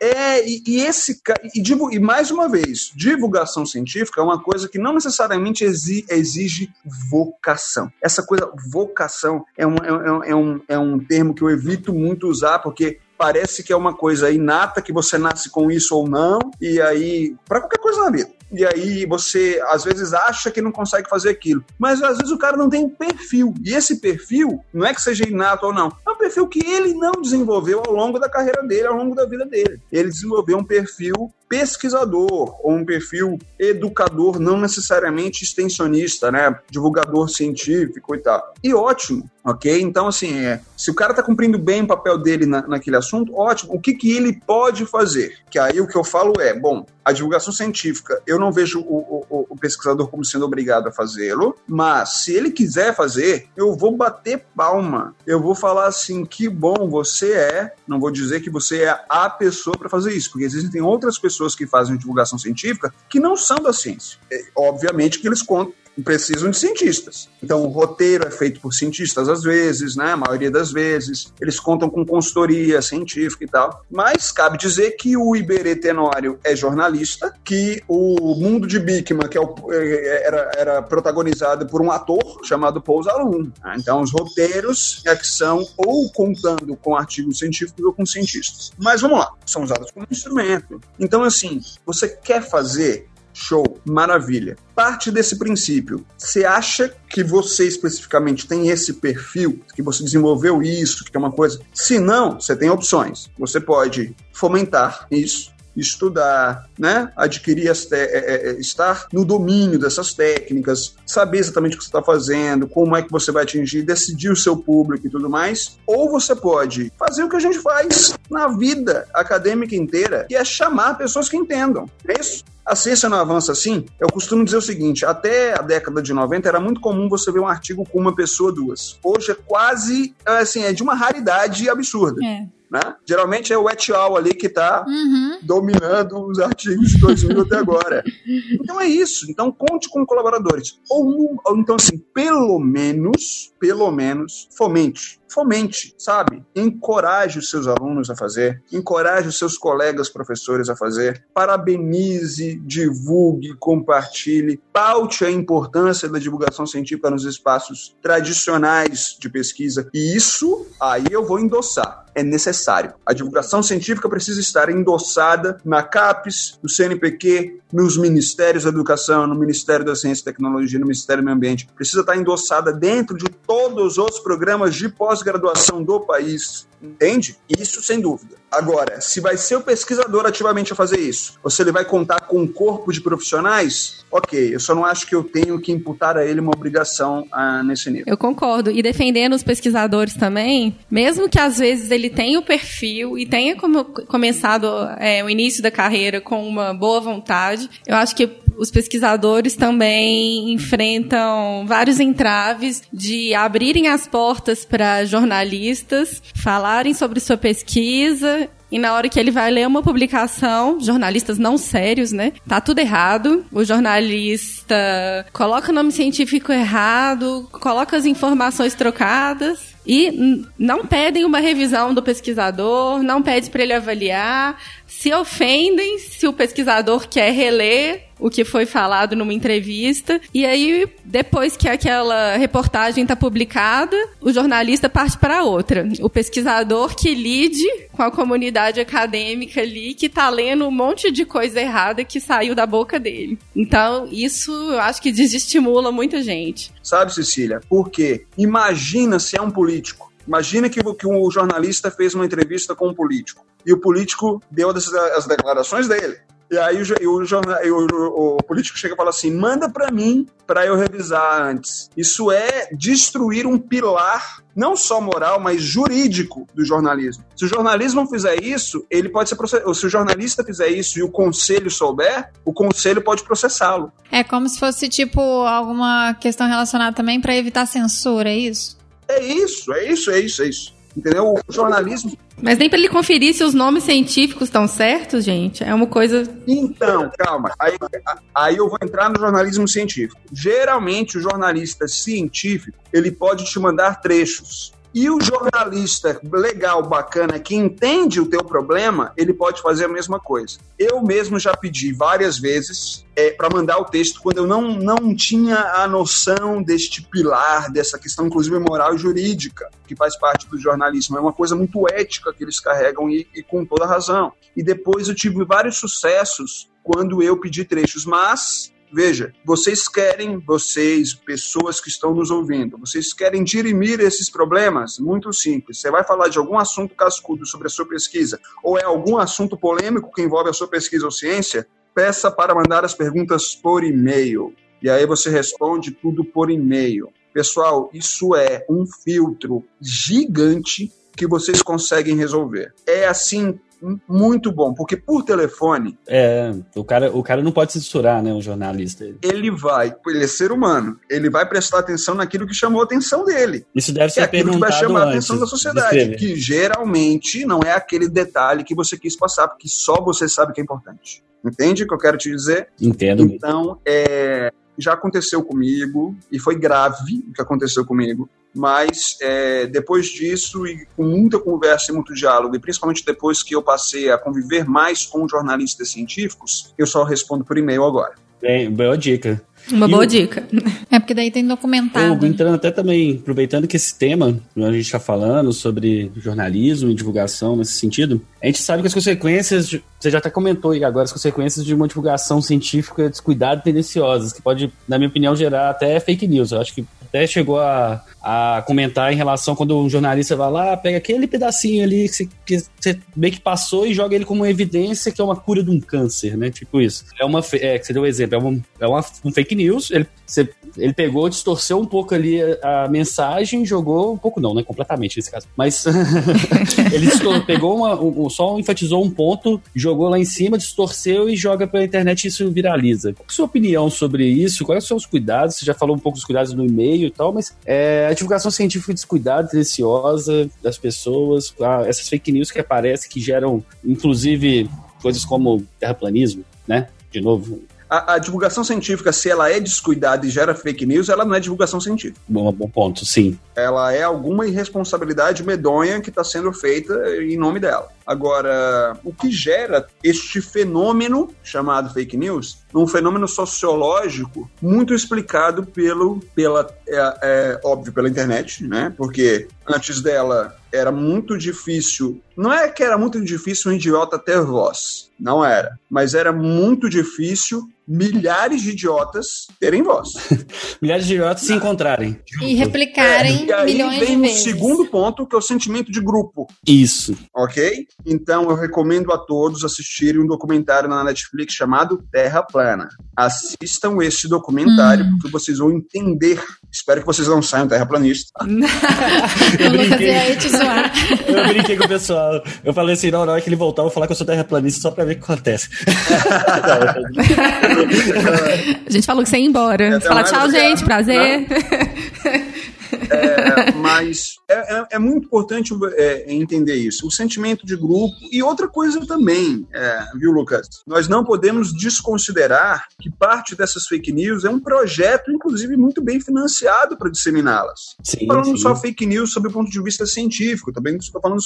É, e, e esse e, e mais uma vez, divulgação científica é uma coisa que não necessariamente exige vocação. Essa coisa, vocação, é um, é, é, um, é um termo que eu evito muito usar, porque parece que é uma coisa inata, que você nasce com isso ou não, e aí, para qualquer coisa na vida. E aí você, às vezes, acha que não consegue fazer aquilo. Mas às vezes o cara não tem perfil. E esse perfil, não é que seja inato ou não, é um perfil que ele não desenvolveu ao longo da carreira dele, ao longo da vida dele. Ele desenvolveu um perfil pesquisador ou um perfil educador, não necessariamente extensionista, né? Divulgador científico e tal. E ótimo, ok? Então, assim, é, se o cara está cumprindo bem o papel dele na, naquele assunto, ótimo. O que, que ele pode fazer? Que aí o que eu falo é, bom, a divulgação científica, eu não vejo o, o, o pesquisador como sendo obrigado a fazê-lo, mas se ele quiser fazer, eu vou bater palma. Eu vou falar assim, que bom você é, não vou dizer que você é a pessoa para fazer isso, porque existem outras pessoas pessoas que fazem divulgação científica que não são da ciência. É, obviamente que eles contam precisam de cientistas. Então, o roteiro é feito por cientistas às vezes, né? A maioria das vezes. Eles contam com consultoria científica e tal. Mas cabe dizer que o Iberê Tenório é jornalista, que o Mundo de Bikman, que é o, é, era, era protagonizado por um ator chamado Paul. Né? Então, os roteiros é que são ou contando com artigos científicos ou com cientistas. Mas vamos lá, são usados como instrumento. Então, assim, você quer fazer Show, maravilha. Parte desse princípio. Você acha que você especificamente tem esse perfil, que você desenvolveu isso, que é uma coisa? Se não, você tem opções. Você pode fomentar isso, estudar, né? adquirir as é, é, é, estar no domínio dessas técnicas, saber exatamente o que você está fazendo, como é que você vai atingir, decidir o seu público e tudo mais. Ou você pode fazer o que a gente faz na vida acadêmica inteira, que é chamar pessoas que entendam. É isso. A ciência não avança assim. Eu costumo dizer o seguinte: até a década de 90 era muito comum você ver um artigo com uma pessoa, duas. Hoje é quase, assim, é de uma raridade absurda. É. Né? Geralmente é o et al. ali que está uhum. dominando os artigos de 2000 até agora. Então é isso. Então conte com colaboradores. Ou, ou então, assim, pelo menos, pelo menos, fomente fomente, sabe? Encoraje os seus alunos a fazer, encoraje os seus colegas professores a fazer, parabenize, divulgue, compartilhe, paute a importância da divulgação científica nos espaços tradicionais de pesquisa. E isso aí eu vou endossar. É necessário. A divulgação científica precisa estar endossada na CAPES, no CNPq, nos ministérios da educação, no Ministério da Ciência e Tecnologia, no Ministério do Meio Ambiente. Precisa estar endossada dentro de todos os programas de pós-graduação do país. Entende? Isso sem dúvida. Agora, se vai ser o pesquisador ativamente a fazer isso, ou se ele vai contar com um corpo de profissionais, ok. Eu só não acho que eu tenho que imputar a ele uma obrigação ah, nesse nível. Eu concordo. E defendendo os pesquisadores também, mesmo que às vezes ele tenha o perfil e tenha como, começado é, o início da carreira com uma boa vontade, eu acho que os pesquisadores também enfrentam vários entraves de abrirem as portas para jornalistas falarem sobre sua pesquisa e na hora que ele vai ler uma publicação, jornalistas não sérios, né? Tá tudo errado. O jornalista coloca o nome científico errado, coloca as informações trocadas e não pedem uma revisão do pesquisador, não pede para ele avaliar, se ofendem se o pesquisador quer reler o que foi falado numa entrevista. E aí, depois que aquela reportagem está publicada, o jornalista parte para outra. O pesquisador que lide com a comunidade acadêmica ali, que está lendo um monte de coisa errada que saiu da boca dele. Então, isso eu acho que desestimula muita gente. Sabe, Cecília? Porque imagina se é um político. Imagina que, que um jornalista fez uma entrevista com um político e o político deu as, declarações dele. E aí o, o, o, político chega e fala assim: manda para mim para eu revisar antes. Isso é destruir um pilar, não só moral, mas jurídico do jornalismo. Se o jornalismo fizer isso, ele pode ser processado. Se o jornalista fizer isso e o conselho souber, o conselho pode processá-lo. É como se fosse tipo alguma questão relacionada também para evitar censura, é isso? É isso, é isso, é isso, é isso. Entendeu? O jornalismo. Mas nem para ele conferir se os nomes científicos estão certos, gente. É uma coisa. Então, calma. Aí, aí eu vou entrar no jornalismo científico. Geralmente, o jornalista científico ele pode te mandar trechos e o jornalista legal, bacana, que entende o teu problema, ele pode fazer a mesma coisa. Eu mesmo já pedi várias vezes é, para mandar o texto quando eu não, não tinha a noção deste pilar, dessa questão, inclusive moral e jurídica, que faz parte do jornalismo. É uma coisa muito ética que eles carregam e, e com toda razão. E depois eu tive vários sucessos quando eu pedi trechos, mas Veja, vocês querem, vocês, pessoas que estão nos ouvindo, vocês querem dirimir esses problemas? Muito simples. Você vai falar de algum assunto cascudo sobre a sua pesquisa, ou é algum assunto polêmico que envolve a sua pesquisa ou ciência? Peça para mandar as perguntas por e-mail. E aí você responde tudo por e-mail. Pessoal, isso é um filtro gigante que vocês conseguem resolver. É assim muito bom, porque por telefone. É, o cara, o cara não pode censurar, né, o jornalista. Ele vai, ele é ser humano, ele vai prestar atenção naquilo que chamou a atenção dele. Isso deve ser é aquilo que vai chamar a atenção da sociedade, que geralmente não é aquele detalhe que você quis passar, porque só você sabe que é importante. Entende o que eu quero te dizer? Entendo. Então, é, já aconteceu comigo, e foi grave o que aconteceu comigo mas é, depois disso e com muita conversa e muito diálogo, e principalmente depois que eu passei a conviver mais com jornalistas científicos, eu só respondo por e-mail agora. Bem, boa dica. Uma e boa o... dica. É porque daí tem documentado. entrando até também, aproveitando que esse tema, a gente está falando sobre jornalismo e divulgação nesse sentido, a gente sabe que as consequências, de, você já até comentou aí agora, as consequências de uma divulgação científica descuidada e tendenciosas, que pode, na minha opinião, gerar até fake news. Eu acho que até chegou a, a comentar em relação quando um jornalista vai lá, pega aquele pedacinho ali que você, que você meio que passou e joga ele como evidência que é uma cura de um câncer, né? Tipo isso. É uma, é, que você deu um exemplo, é, uma, é uma, um fake news, ele, você, ele pegou, distorceu um pouco ali a, a mensagem, jogou, um pouco não, né? Completamente nesse caso. Mas ele pegou uma, um, só enfatizou um ponto, jogou lá em cima, distorceu e joga pela internet e isso viraliza. Qual é a sua opinião sobre isso? Quais são os cuidados? Você já falou um pouco dos cuidados no e-mail e tal, mas é, a divulgação científica descuidada, deliciosa das pessoas, essas fake news que aparecem, que geram, inclusive, coisas como terraplanismo, né? De novo, a, a, divulgação científica, se ela é descuidada e gera fake news, ela não é divulgação científica. Bom, bom ponto, sim. Ela é alguma irresponsabilidade medonha que está sendo feita em nome dela. Agora, o que gera este fenômeno chamado fake news? Um fenômeno sociológico muito explicado pelo, pela, é, é, óbvio, pela internet, né? Porque antes dela era muito difícil. Não é que era muito difícil um idiota ter voz, não era. Mas era muito difícil milhares de idiotas terem voz. milhares de idiotas se encontrarem. E replicarem é, e aí milhões vem de vezes. o segundo ponto, que é o sentimento de grupo. Isso. Ok? Então eu recomendo a todos assistirem um documentário na Netflix chamado Terra Plana. Assistam esse documentário, hum. porque vocês vão entender. Espero que vocês não saiam terraplanistas. eu, brinquei, eu brinquei com o pessoal. Eu falei assim, não, na hora que ele voltar, eu vou falar que eu sou terraplanista só pra ver o que acontece. a gente falou que você ia embora. Fala tchau, gente, prazer. É, mas é, é, é, muito importante é, entender isso. O sentimento de grupo. E outra coisa também, é, viu, Lucas? Nós não podemos desconsiderar que parte dessas fake news é um projeto, inclusive, muito bem financiado para disseminá-las. Falando sim. só fake news sob o ponto de vista científico, também estou falando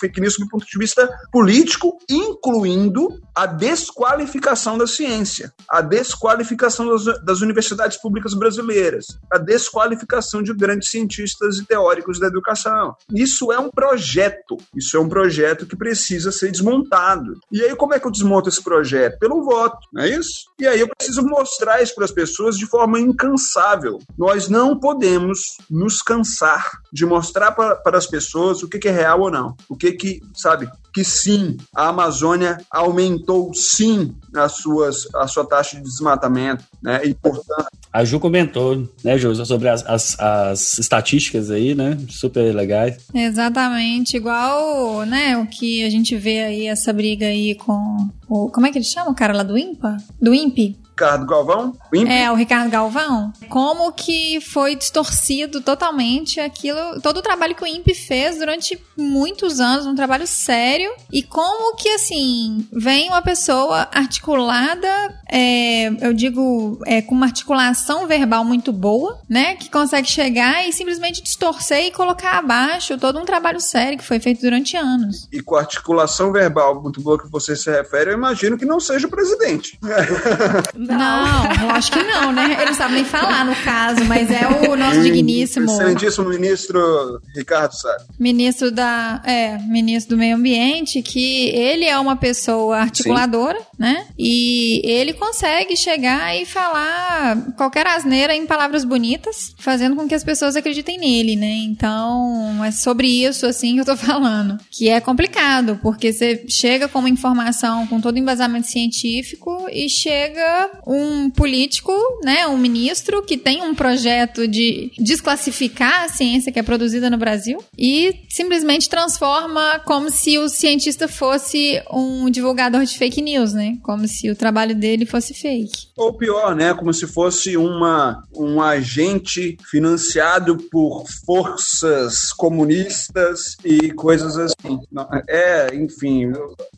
fake news sob o ponto de vista político, incluindo a desqualificação da ciência, a desqualificação das, das universidades públicas brasileiras, a desqualificação de grandes cientistas e teóricos da educação. Isso é um projeto, isso é um projeto que precisa ser desmontado. E aí, como é que eu desmonto esse projeto? Pelo voto, não é isso? E aí eu preciso mostrar isso para as pessoas de forma incansável. Nós não podemos nos cansar de mostrar para, para as pessoas o que, que é real ou não. O que que, sabe, que sim, a Amazônia aumentou sim as suas, a sua taxa de desmatamento, né? E portanto. A Ju comentou, né, Ju, sobre as, as, as estatísticas aí, né? Super legais. Exatamente, igual, né, o que a gente vê aí, essa briga aí com o. Como é que ele chama o cara lá do INPA? Do INPE? Ricardo Galvão? É, o Ricardo Galvão. Como que foi distorcido totalmente aquilo, todo o trabalho que o INPE fez durante muitos anos, um trabalho sério, e como que, assim, vem uma pessoa articulada, é, eu digo, é, com uma articulação verbal muito boa, né, que consegue chegar e simplesmente distorcer e colocar abaixo todo um trabalho sério que foi feito durante anos. E com a articulação verbal muito boa que você se refere, eu imagino que não seja o presidente. Não, eu acho que não, né? Ele não sabe nem falar no caso, mas é o nosso digníssimo. Excelentíssimo ministro Ricardo Sá. Ministro da. É, ministro do Meio Ambiente, que ele é uma pessoa articuladora, Sim. né? E ele consegue chegar e falar qualquer asneira em palavras bonitas, fazendo com que as pessoas acreditem nele, né? Então, é sobre isso, assim, que eu tô falando. Que é complicado, porque você chega com uma informação com todo embasamento científico e chega um político, né, um ministro que tem um projeto de desclassificar a ciência que é produzida no Brasil e simplesmente transforma como se o cientista fosse um divulgador de fake news, né? Como se o trabalho dele fosse fake. Ou pior, né, como se fosse uma um agente financiado por forças comunistas e coisas assim. É, enfim,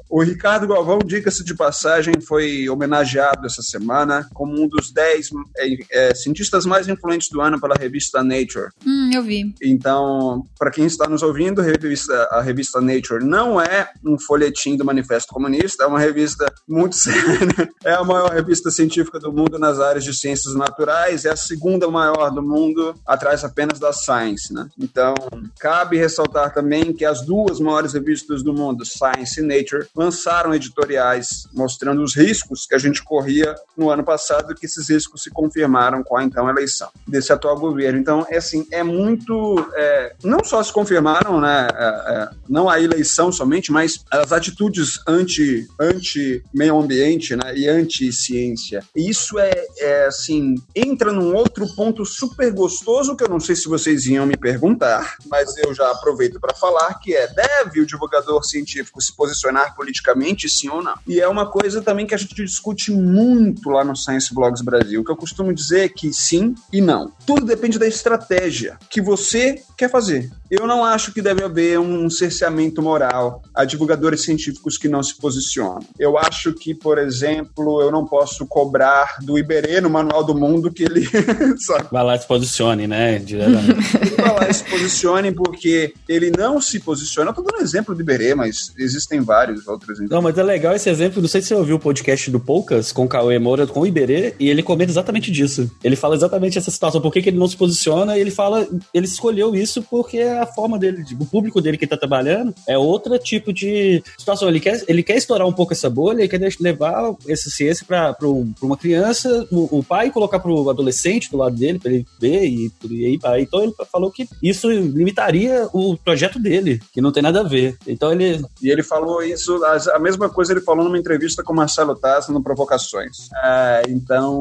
o Ricardo Galvão, diga-se de passagem, foi homenageado essa semana como um dos 10 é, é, cientistas mais influentes do ano pela revista Nature. Hum, eu vi. Então, para quem está nos ouvindo, a revista, a revista Nature não é um folhetim do Manifesto Comunista, é uma revista muito séria. É a maior revista científica do mundo nas áreas de ciências naturais, é a segunda maior do mundo, atrás apenas da Science, né? Então, cabe ressaltar também que as duas maiores revistas do mundo, Science e Nature, lançaram editoriais mostrando os riscos que a gente corria no ano passado, que esses riscos se confirmaram com a então eleição desse atual governo. Então, é assim, é muito. É, não só se confirmaram, né, é, é, não a eleição somente, mas as atitudes anti, anti meio ambiente né, e anti-ciência. Isso é, é, assim, entra num outro ponto super gostoso que eu não sei se vocês iam me perguntar, mas eu já aproveito para falar, que é: deve o divulgador científico se posicionar politicamente, sim ou não? E é uma coisa também que a gente discute muito lá no Science Blogs Brasil. O que eu costumo dizer é que sim e não. Tudo depende da estratégia que você quer fazer. Eu não acho que deve haver um cerceamento moral a divulgadores científicos que não se posicionam. Eu acho que, por exemplo, eu não posso cobrar do Iberê no Manual do Mundo que ele. Vai lá e se posicione, né? Diretamente. Vai lá e se posicione porque ele não se posiciona. Eu tô dando exemplo do Iberê, mas existem vários outros exemplos. Não, mas é legal esse exemplo. Não sei se você ouviu o podcast do Poucas com o Cauê Moura, com o Iberê, e ele comenta exatamente disso. Ele fala exatamente essa situação, por que, que ele não se posiciona, e ele fala, ele escolheu isso porque a forma dele, o público dele que tá trabalhando é outro tipo de situação. Ele quer, ele quer estourar um pouco essa bolha, ele quer levar essa ciência para uma criança, o, o, pai colocar pro adolescente do lado dele, para ele ver e, e aí vai. Então ele falou que isso limitaria o projeto dele, que não tem nada a ver. Então ele. E ele falou isso, a mesma coisa ele falou numa entrevista com Marcelo Taz no Provocações. É, então,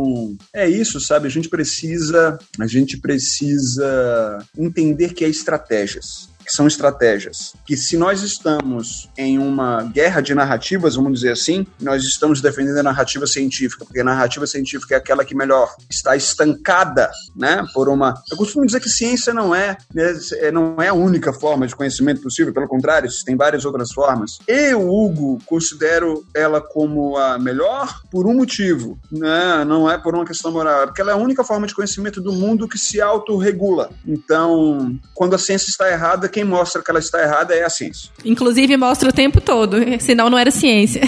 é isso, sabe? A gente precisa, a gente precisa entender que é estratégias que são estratégias. Que se nós estamos em uma guerra de narrativas, vamos dizer assim, nós estamos defendendo a narrativa científica, porque a narrativa científica é aquela que melhor está estancada, né, por uma... Eu costumo dizer que ciência não é, né, não é a única forma de conhecimento possível, pelo contrário, tem várias outras formas. Eu, Hugo, considero ela como a melhor por um motivo, né, não é por uma questão moral, é porque ela é a única forma de conhecimento do mundo que se autorregula. Então, quando a ciência está errada, quem mostra que ela está errada é a ciência. Inclusive mostra o tempo todo, senão não era ciência.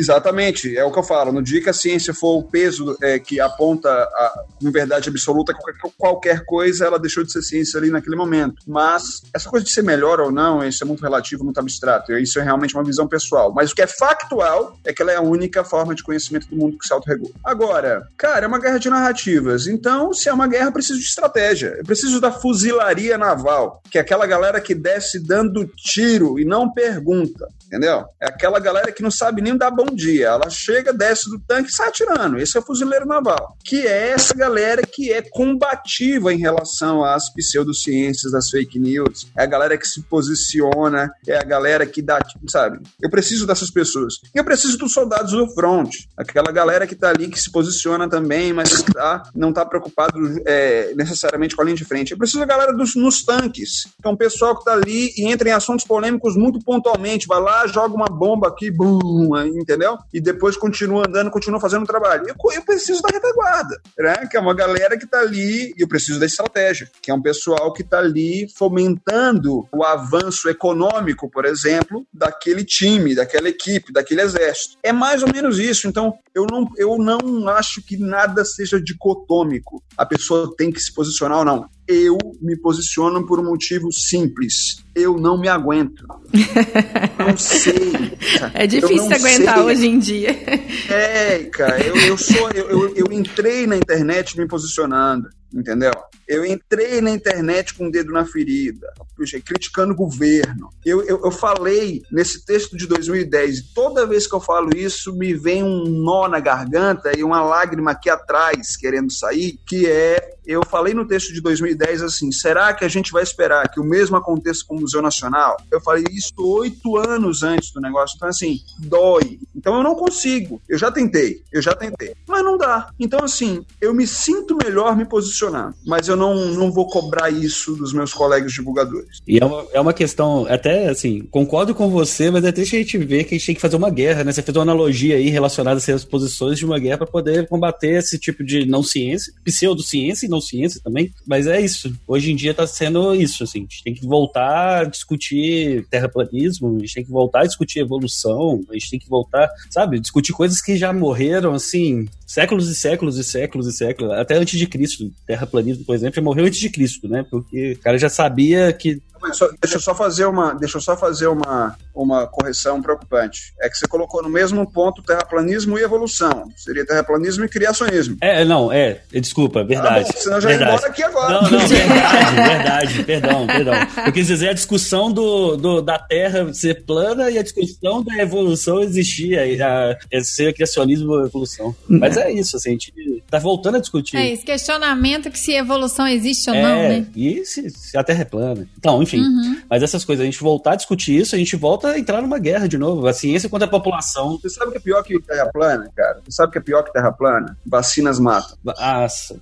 Exatamente, é o que eu falo. No dia que a ciência for o peso é, que aponta a, com verdade absoluta qualquer, coisa, ela deixou de ser ciência ali naquele momento. Mas essa coisa de ser melhor ou não, isso é muito relativo, muito abstrato. Isso é realmente uma visão pessoal. Mas o que é factual é que ela é a única forma de conhecimento do mundo que se autorregula. Agora, cara, é uma guerra de narrativas. Então, se é uma guerra, eu preciso de estratégia. Eu preciso da fuzilaria naval, que é aquela galera que desce dando tiro e não pergunta. Entendeu? É aquela galera que não sabe nem dar bom dia. Ela chega, desce do tanque e sai atirando. Esse é o fuzileiro naval. Que é essa galera que é combativa em relação às pseudociências, das fake news. É a galera que se posiciona, é a galera que dá, sabe? Eu preciso dessas pessoas. Eu preciso dos soldados do front. Aquela galera que tá ali, que se posiciona também, mas tá, não tá preocupado é, necessariamente com a linha de frente. Eu preciso da galera dos, nos tanques. Que é um pessoal que tá ali e entra em assuntos polêmicos muito pontualmente. Vai lá, joga uma bomba aqui, bum, entendeu? E depois continua andando, continua fazendo o trabalho. Eu, eu preciso da retaguarda, né? Que é uma galera que tá ali, e eu preciso da estratégia, que é um pessoal que tá ali fomentando o avanço econômico, por exemplo, daquele time, daquela equipe, daquele exército. É mais ou menos isso. Então, eu não, eu não acho que nada seja dicotômico. A pessoa tem que se posicionar ou não eu me posiciono por um motivo simples. Eu não me aguento. não sei. É difícil aguentar sei. hoje em dia. É, cara, eu, eu sou. Eu, eu, eu entrei na internet me posicionando entendeu? Eu entrei na internet com o dedo na ferida, criticando o governo. Eu, eu, eu, falei nesse texto de 2010, e toda vez que eu falo isso, me vem um nó na garganta e uma lágrima aqui atrás querendo sair, que é eu falei no texto de 2010 assim: será que a gente vai esperar que o mesmo aconteça com o Museu Nacional? Eu falei isso oito anos antes do negócio. Então, assim, dói. Então, eu não consigo. Eu já tentei, eu já tentei. Mas não dá. Então, assim, eu me sinto melhor me posicionando, mas eu não, não vou cobrar isso dos meus colegas divulgadores. E é uma, é uma questão, até assim, concordo com você, mas até a gente vê que a gente tem que fazer uma guerra, né? Você fez uma analogia aí relacionada a essas posições de uma guerra para poder combater esse tipo de não ciência, pseudociência e não ciência também, mas é isso. Hoje em dia está sendo isso, assim. A gente tem que voltar a discutir terraplanismo, a gente tem que voltar a discutir evolução, a gente tem que voltar, sabe, discutir coisas que já morreram, assim, séculos e séculos e séculos e séculos, até antes de Cristo. Terraplanismo, por exemplo, já morreu antes de Cristo, né? Porque o cara já sabia que só, deixa eu só fazer uma, deixa eu só fazer uma, uma correção preocupante. É que você colocou no mesmo ponto terraplanismo e evolução. Seria terraplanismo e criacionismo. É, não, é. Desculpa, verdade. Ah, bom, senão já verdade. ia embora aqui agora. Não, não, verdade, verdade. Perdão, perdão. Eu quis dizer a discussão do, do, da Terra ser plana e a discussão da evolução existia. A, a, ser criacionismo ou evolução. Mas é isso, assim, a gente tá voltando a discutir. É, esse questionamento que se evolução existe ou é, não, né? E se, se a Terra é plana. Então, enfim enfim. Uhum. Mas essas coisas, a gente voltar a discutir isso, a gente volta a entrar numa guerra de novo. A ciência contra a população. Você sabe o que é pior que terra plana, cara? Você sabe o que é pior que terra plana? Vacinas matam. Nossa.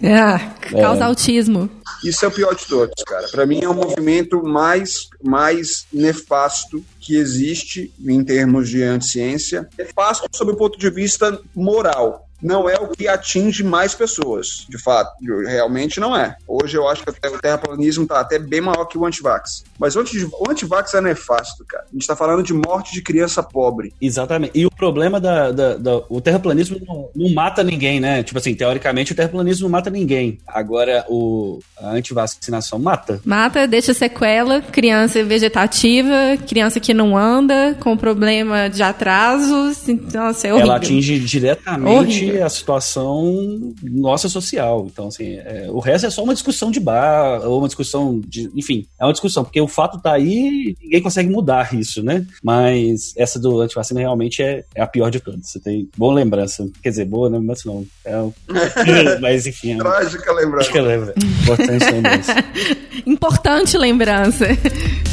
É, causa é. autismo. Isso é o pior de todos, cara. Para mim é o movimento mais, mais nefasto que existe em termos de anticiência. Nefasto sob o ponto de vista moral não é o que atinge mais pessoas, de fato. Realmente não é. Hoje eu acho que o terraplanismo está até bem maior que o antivax. Mas o, anti, o antivax é nefasto, cara. A gente está falando de morte de criança pobre. Exatamente. E o problema da. da, da o terraplanismo não, não, mata ninguém, né? Tipo assim, teoricamente o terraplanismo não mata ninguém. Agora o, a antivacinação mata. Mata, deixa sequela, criança vegetativa, criança que não anda, com problema de atrasos. Nossa, é horrível. Ela atinge diretamente. Horrível a situação nossa social. Então, assim, é, o resto é só uma discussão de bar, ou uma discussão de. Enfim, é uma discussão, porque o fato tá aí ninguém consegue mudar isso, né? Mas essa do antivacina realmente é, é a pior de todas. Você tem boa lembrança. Quer dizer, boa lembrança não. É, mas enfim. É Trágica lembrança. Trágica lembrança. Importante lembrança. Importante lembrança.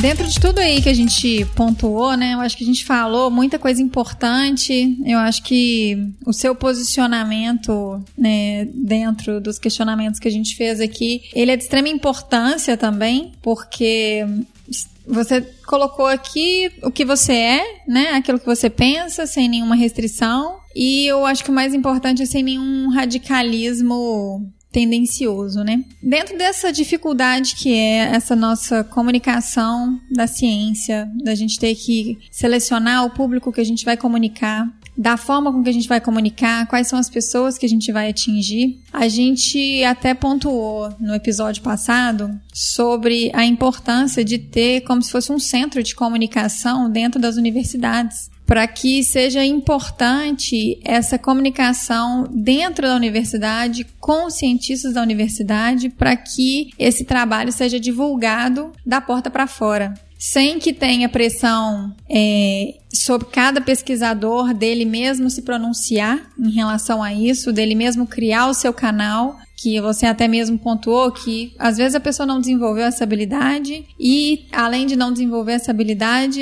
Dentro de tudo aí que a gente pontuou, né? Eu acho que a gente falou muita coisa importante. Eu acho que o seu posicionamento, né, dentro dos questionamentos que a gente fez aqui, ele é de extrema importância também, porque você colocou aqui o que você é, né? Aquilo que você pensa, sem nenhuma restrição. E eu acho que o mais importante é sem nenhum radicalismo tendencioso, né? Dentro dessa dificuldade que é essa nossa comunicação da ciência, da gente ter que selecionar o público que a gente vai comunicar, da forma com que a gente vai comunicar, quais são as pessoas que a gente vai atingir. A gente até pontuou no episódio passado sobre a importância de ter como se fosse um centro de comunicação dentro das universidades para que seja importante essa comunicação dentro da universidade com os cientistas da universidade para que esse trabalho seja divulgado da porta para fora. Sem que tenha pressão é, sobre cada pesquisador dele mesmo se pronunciar em relação a isso, dele mesmo criar o seu canal, que você até mesmo pontuou que às vezes a pessoa não desenvolveu essa habilidade e além de não desenvolver essa habilidade,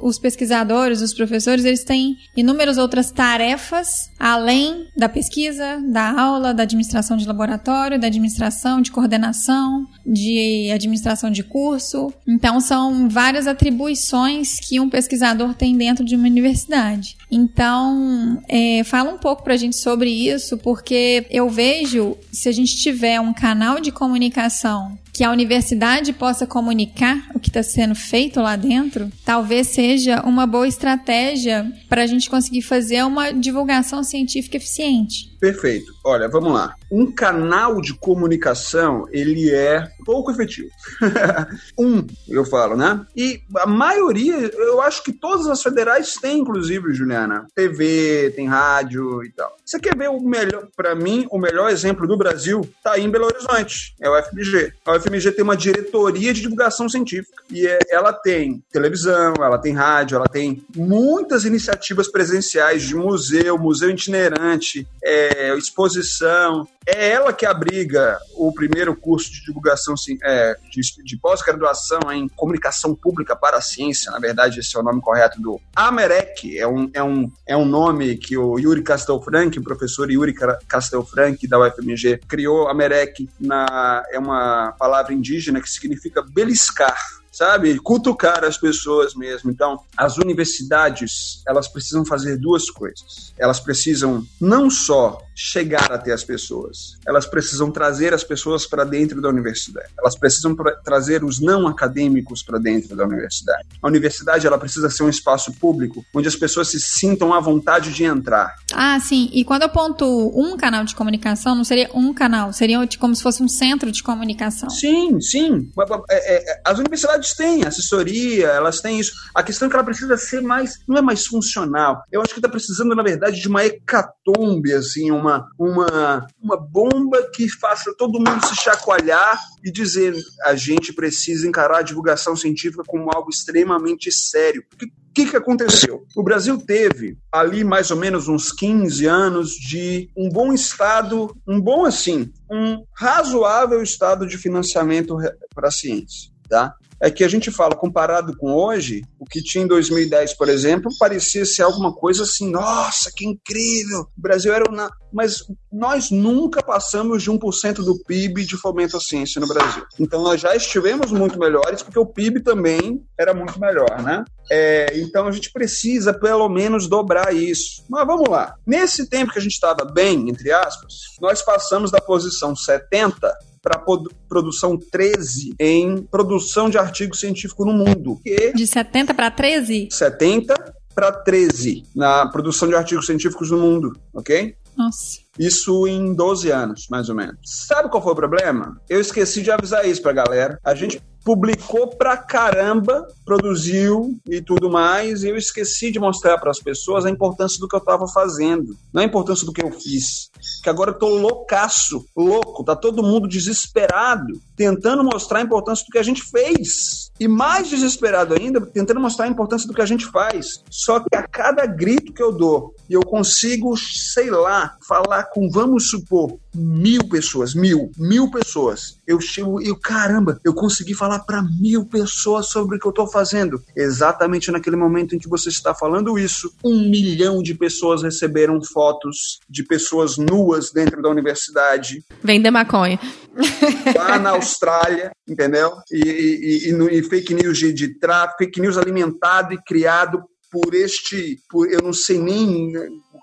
os pesquisadores, os professores, eles têm inúmeras outras tarefas além da pesquisa, da aula, da administração de laboratório, da administração de coordenação, de administração de curso. Então são várias atribuições que um pesquisador tem dentro de uma universidade. Então, é, fala um pouco para a gente sobre isso, porque eu vejo se a gente tiver um canal de comunicação que a universidade possa comunicar o que está sendo feito lá dentro, talvez seja uma boa estratégia para a gente conseguir fazer uma divulgação científica eficiente. Perfeito. Olha, vamos lá. Um canal de comunicação, ele é pouco efetivo. um, eu falo, né? E a maioria, eu acho que todas as federais têm, inclusive, Juliana, TV, tem rádio e tal. Você quer ver o melhor, para mim, o melhor exemplo do Brasil tá aí em Belo Horizonte, é o FMG. A UFMG tem uma diretoria de divulgação científica e é, ela tem televisão, ela tem rádio, ela tem muitas iniciativas presenciais de museu, museu itinerante, é, exposição, é ela que abriga o primeiro curso de divulgação é, de, de pós-graduação em comunicação pública para a ciência. Na verdade, esse é o nome correto do Amerec. É um, é um, é um nome que o Yuri Castelfranc, o professor Yuri Castelfranc da UFMG, criou. Amerec na, é uma palavra indígena que significa beliscar sabe? Cutucar as pessoas mesmo. Então, as universidades, elas precisam fazer duas coisas. Elas precisam não só chegar até as pessoas, elas precisam trazer as pessoas para dentro da universidade. Elas precisam trazer os não acadêmicos para dentro da universidade. A universidade, ela precisa ser um espaço público onde as pessoas se sintam à vontade de entrar. Ah, sim. E quando eu ponto um canal de comunicação, não seria um canal, seria como se fosse um centro de comunicação. Sim, sim. É, é, as universidades têm assessoria, elas têm isso. A questão é que ela precisa ser mais, não é mais funcional. Eu acho que está precisando, na verdade, de uma hecatombe, assim, uma, uma, uma bomba que faça todo mundo se chacoalhar e dizer a gente precisa encarar a divulgação científica como algo extremamente sério. Porque o que, que aconteceu? O Brasil teve ali mais ou menos uns 15 anos de um bom estado, um bom assim, um razoável estado de financiamento para a ciência. Tá? É que a gente fala, comparado com hoje, o que tinha em 2010, por exemplo, parecia ser alguma coisa assim, nossa, que incrível, o Brasil era uma... Mas nós nunca passamos de 1% do PIB de fomento à ciência no Brasil. Então nós já estivemos muito melhores, porque o PIB também era muito melhor, né? É, então a gente precisa pelo menos dobrar isso. Mas vamos lá. Nesse tempo que a gente estava bem, entre aspas, nós passamos da posição 70 para produção 13 em produção de artigo científico no mundo. Que de 70 para 13? 70 para 13 na produção de artigos científicos no mundo, ok? Nossa. Isso em 12 anos, mais ou menos. Sabe qual foi o problema? Eu esqueci de avisar isso pra galera. A gente publicou pra caramba, produziu e tudo mais, e eu esqueci de mostrar para as pessoas a importância do que eu estava fazendo, não a importância do que eu fiz. Que agora eu tô loucaço, louco, tá todo mundo desesperado, tentando mostrar a importância do que a gente fez. E mais desesperado ainda, tentando mostrar a importância do que a gente faz. Só que a cada grito que eu dou, e eu consigo, sei lá, falar com, vamos supor, mil pessoas, mil, mil pessoas. Eu chego e, caramba, eu consegui falar para mil pessoas sobre o que eu estou fazendo. Exatamente naquele momento em que você está falando isso, um milhão de pessoas receberam fotos de pessoas nuas dentro da universidade. Vender maconha. Lá na Austrália, entendeu? E, e, e, e fake news de, de tráfico, fake news alimentado e criado por este, por, eu não sei nem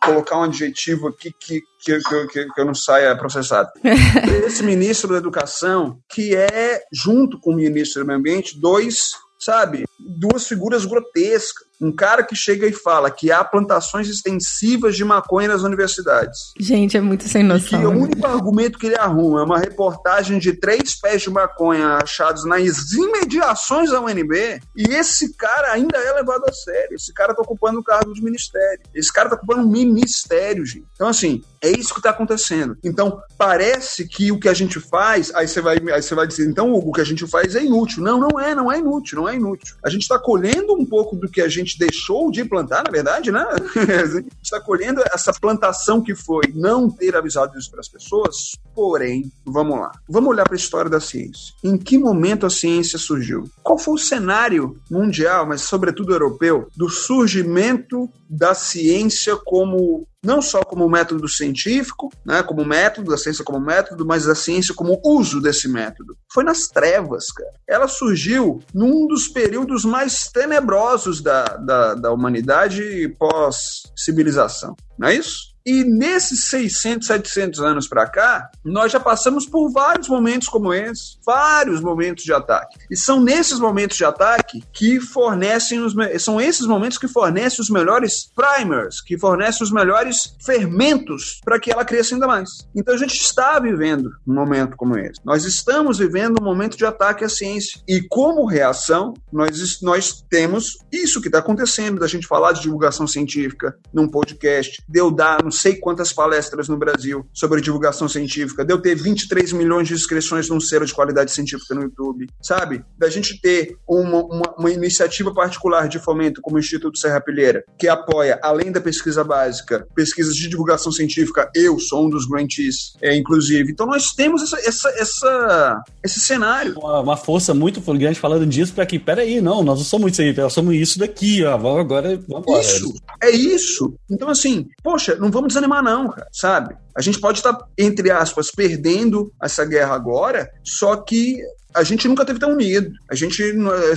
colocar um adjetivo aqui que, que, que, que eu não saia processado. Esse ministro da Educação, que é, junto com o ministro do Meio Ambiente, dois, sabe, duas figuras grotescas Um cara que chega e fala que há plantações extensivas de maconha nas universidades. Gente, é muito sem noção. E que o único argumento que ele arruma é uma reportagem de três pés de maconha achados nas imediações da UNB. E esse cara ainda é levado a sério. Esse cara tá ocupando o cargo de ministério. Esse cara tá ocupando um ministério, gente. Então, assim, é isso que está acontecendo. Então, parece que o que a gente faz, aí você vai, aí você vai dizer, então, Hugo, o que a gente faz é inútil. Não, não é, não é inútil, não é inútil. A gente está colhendo um pouco do que a gente deixou de plantar, na verdade, né? a gente está colhendo essa plantação que foi não ter avisado isso para as pessoas, porém, vamos lá. Vamos olhar para a história da ciência. Em que momento a ciência surgiu? Qual foi o cenário mundial, mas sobretudo europeu, do surgimento da ciência como não só como método científico, né, como método, da ciência como método, mas da ciência como uso desse método. Foi nas trevas, cara. Ela surgiu num dos períodos mais tenebrosos da, da, da humanidade pós-civilização, não é isso? E nesses 600, 700 anos para cá, nós já passamos por vários momentos como esse, vários momentos de ataque. E são nesses momentos de ataque que fornecem os são esses momentos que fornecem os melhores primers, que fornecem os melhores fermentos para que ela cresça ainda mais. Então a gente está vivendo um momento como esse. Nós estamos vivendo um momento de ataque à ciência. E como reação, nós, nós temos isso que está acontecendo, da gente falar de divulgação científica num podcast, de eu dar não sei quantas palestras no Brasil sobre divulgação científica, de eu ter 23 milhões de inscrições num selo de qualidade científica no YouTube, sabe? Da gente ter uma, uma, uma iniciativa particular de fomento como o Instituto Serra Pilheira, que apoia, além da pesquisa básica, pesquisas de divulgação científica. Eu sou um dos grantees, é, inclusive. Então nós temos essa, essa, essa esse cenário. Uma, uma, força muito grande falando disso para que, peraí, não, nós não somos isso aí, nós somos isso daqui, ó, agora, vamos. Isso, é isso. Então assim, poxa, não vamos vamos desanimar, não, cara, sabe? A gente pode estar, entre aspas, perdendo essa guerra agora, só que a gente nunca teve tão unido. A gente,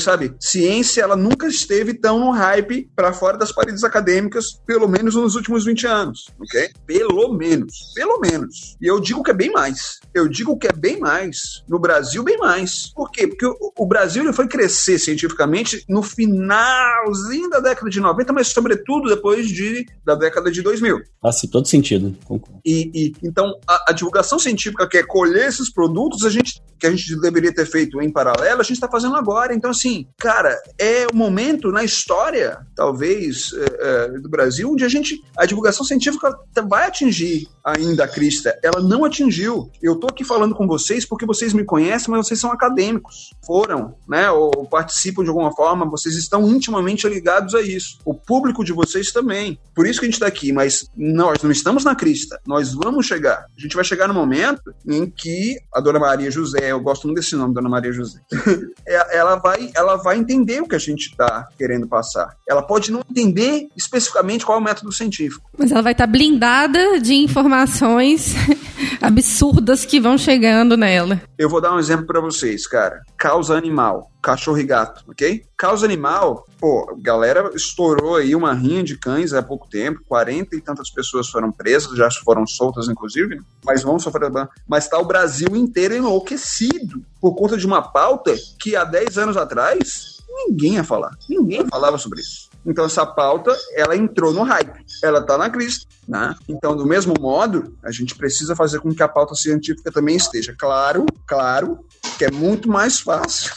sabe, ciência, ela nunca esteve tão no hype para fora das paredes acadêmicas, pelo menos nos últimos 20 anos, ok? Pelo menos, pelo menos. E eu digo que é bem mais. Eu digo que é bem mais. No Brasil, bem mais. Por quê? Porque o, o Brasil ele foi crescer cientificamente no finalzinho da década de 90, mas sobretudo depois de, da década de 2000. Faz todo sentido. E, e, então, a, a divulgação científica que é colher esses produtos, a gente, que a gente deveria ter feito em paralelo, a gente está fazendo agora. Então, assim, cara, é o momento na história, talvez, é, do Brasil, onde a gente, a divulgação científica vai atingir ainda a crista. Ela não atingiu. Eu tô aqui falando com vocês porque vocês me conhecem, mas vocês são acadêmicos. Foram, né, ou participam de alguma forma, vocês estão intimamente ligados a isso. O público de vocês também. Por isso que a gente está aqui, mas nós não estamos na crista. Nós vamos chegar. A gente vai chegar no momento em que a Dona Maria José, eu gosto muito desse nome, Dona Maria José, é, ela, vai, ela vai entender o que a gente está querendo passar. Ela pode não entender especificamente qual é o método científico. Mas ela vai estar tá blindada de informações absurdas que vão chegando nela. Eu vou dar um exemplo para vocês, cara. Causa animal cachorro e gato, ok? Causa animal, pô, galera estourou aí uma rinha de cães há pouco tempo, 40 e tantas pessoas foram presas, já foram soltas, inclusive, mas vão sofrer. Mas tá o Brasil inteiro enlouquecido por conta de uma pauta que há 10 anos atrás ninguém ia falar. Ninguém falava sobre isso. Então essa pauta, ela entrou no hype, ela tá na crista, né? Então, do mesmo modo, a gente precisa fazer com que a pauta científica também esteja. Claro, claro, que é muito mais fácil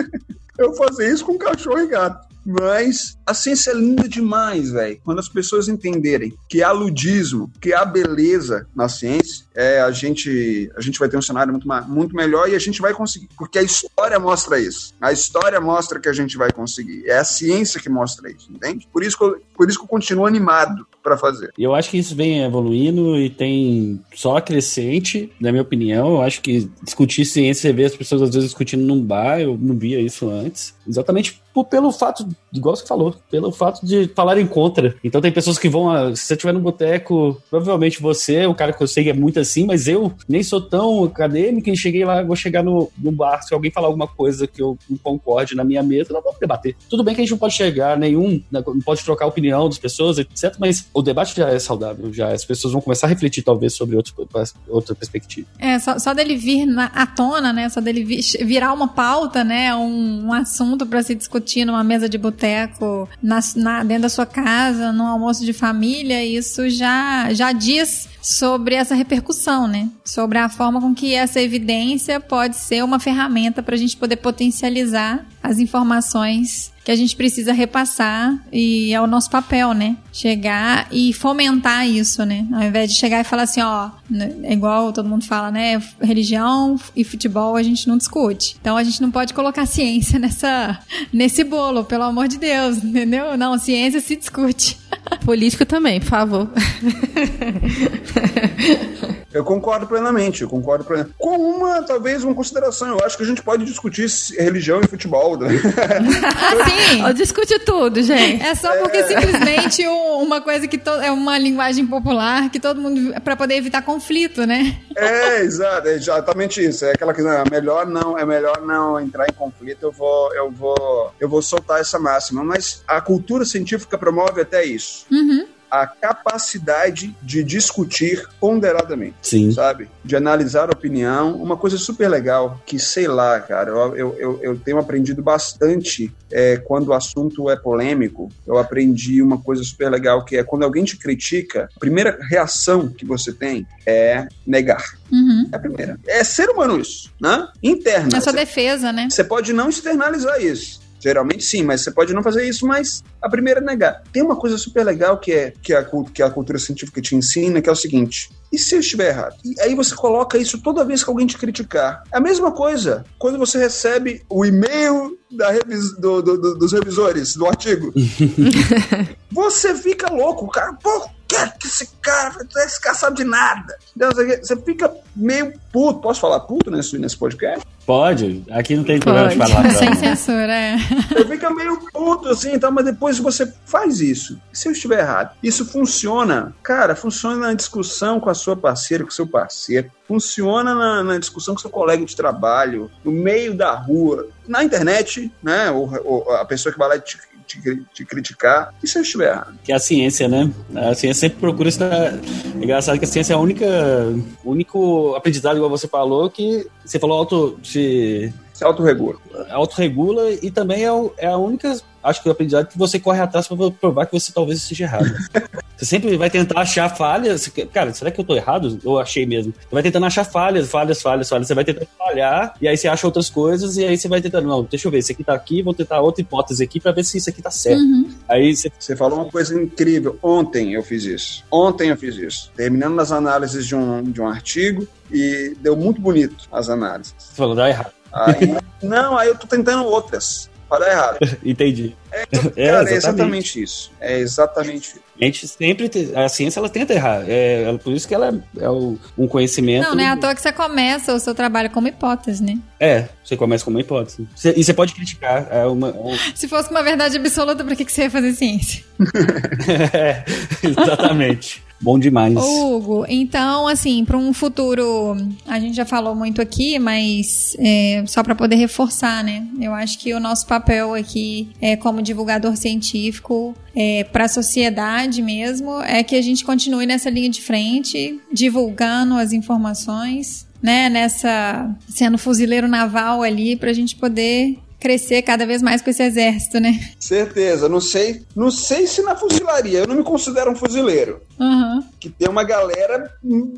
eu fazer isso com cachorro e gato. Mas a ciência é linda demais, velho. Quando as pessoas entenderem que há ludismo, que há beleza na ciência, é, a, gente, a gente vai ter um cenário muito, muito melhor e a gente vai conseguir. Porque a história mostra isso. A história mostra que a gente vai conseguir. É a ciência que mostra isso, entende? Por isso que eu, por isso que eu continuo animado para fazer. Eu acho que isso vem evoluindo e tem só crescente, na minha opinião. Eu acho que discutir ciência, você vê as pessoas às vezes discutindo num bar, eu não via isso antes. Exatamente pelo fato, igual você falou, pelo fato de falarem contra. Então tem pessoas que vão, se você estiver no boteco, provavelmente você, o cara que eu sei é muito assim, mas eu nem sou tão acadêmico e cheguei lá, vou chegar no, no bar, se alguém falar alguma coisa que eu não concorde na minha mesa, nós vamos debater. Tudo bem que a gente não pode chegar nenhum, né, não pode trocar a opinião das pessoas, etc, mas o debate já é saudável, já as pessoas vão começar a refletir talvez sobre outro, outra perspectiva. É, só, só dele vir na, à tona, né, só dele vir, virar uma pauta, né, um, um assunto para se discutir numa mesa de boteco, na, na, dentro da sua casa, no almoço de família, isso já, já diz sobre essa repercussão, né? Sobre a forma com que essa evidência pode ser uma ferramenta para a gente poder potencializar as informações que a gente precisa repassar e é o nosso papel, né? Chegar e fomentar isso, né? Ao invés de chegar e falar assim, ó, é igual todo mundo fala, né? Religião e futebol a gente não discute. Então a gente não pode colocar ciência nessa nesse bolo, pelo amor de Deus, entendeu? Não, ciência se discute. Político também, por favor. Eu concordo plenamente, eu concordo plenamente. Com uma, talvez, uma consideração. Eu acho que a gente pode discutir religião e futebol. Né? ah, sim! Discute tudo, gente. É só porque é... simplesmente uma coisa que é uma linguagem popular que todo mundo. para poder evitar conflito, né? É, exato, é exatamente isso. É aquela que não, é melhor não, é melhor não entrar em conflito, eu vou, eu vou, eu vou soltar essa máxima. Mas a cultura científica promove até isso. Uhum a capacidade de discutir ponderadamente, Sim. sabe? De analisar a opinião, uma coisa super legal, que sei lá, cara, eu, eu, eu tenho aprendido bastante é, quando o assunto é polêmico, eu aprendi uma coisa super legal, que é quando alguém te critica, a primeira reação que você tem é negar. Uhum. É a primeira. É ser humano isso, né? Interna. É sua defesa, né? Você pode não externalizar isso. Geralmente sim, mas você pode não fazer isso, mas a primeira é negar. Tem uma coisa super legal que é que a, que a cultura científica te ensina, que é o seguinte: e se eu estiver errado? E aí você coloca isso toda vez que alguém te criticar. É a mesma coisa quando você recebe o e-mail da revis, do, do, do, dos revisores do artigo. você fica louco, cara. Pô, que esse cara, esse cara sabe de nada. Você fica meio puto. Posso falar puto nesse, nesse podcast? Pode, aqui não tem problema de falar. Sem censura, é. Você fica meio puto assim, então, mas depois você faz isso. E se eu estiver errado? Isso funciona. Cara, funciona na discussão com a sua parceira, com o seu parceiro. Funciona na, na discussão com seu colega de trabalho, no meio da rua, na internet, né? Ou, ou a pessoa que vai lá te te, te criticar. E se eu estiver errado? Que é a ciência, né? A ciência sempre procura estar. É engraçado que a ciência é a única. O único aprendizado, igual você falou, que você falou auto. Se, se autorregula. Autorregula e também é, é a única acho que o aprendizado que você corre atrás para provar que você talvez esteja errado. você sempre vai tentar achar falhas. Cara, será que eu tô errado? Eu achei mesmo. Você vai tentando achar falhas, falhas, falhas, falhas. Você vai tentando falhar, e aí você acha outras coisas, e aí você vai tentando, não, deixa eu ver, esse aqui tá aqui, vou tentar outra hipótese aqui para ver se isso aqui tá certo. Uhum. Aí você... você falou uma coisa incrível. Ontem eu fiz isso. Ontem eu fiz isso. Terminando as análises de um, de um artigo, e deu muito bonito as análises. Você falou, dá errado. Aí, não, aí eu tô tentando outras para dar errado. Entendi. É, é, cara, é, exatamente isso. É exatamente isso. A gente sempre. Te, a ciência ela tenta errar. É, é, por isso que ela é, é o, um conhecimento. Não, não é à toa que você começa o seu trabalho como hipótese, né? É, você começa como uma hipótese. Você, e você pode criticar. É uma, um... Se fosse uma verdade absoluta, por que, que você ia fazer ciência? é, exatamente. Bom demais. Ô, Hugo, então, assim, para um futuro, a gente já falou muito aqui, mas é, só para poder reforçar, né? Eu acho que o nosso papel aqui, é, como divulgador científico, é, para a sociedade mesmo, é que a gente continue nessa linha de frente, divulgando as informações, né? Nessa sendo fuzileiro naval ali, para a gente poder crescer cada vez mais com esse exército, né? Certeza. Não sei, não sei se na fuzilaria. Eu não me considero um fuzileiro. Uhum. Que tem uma galera.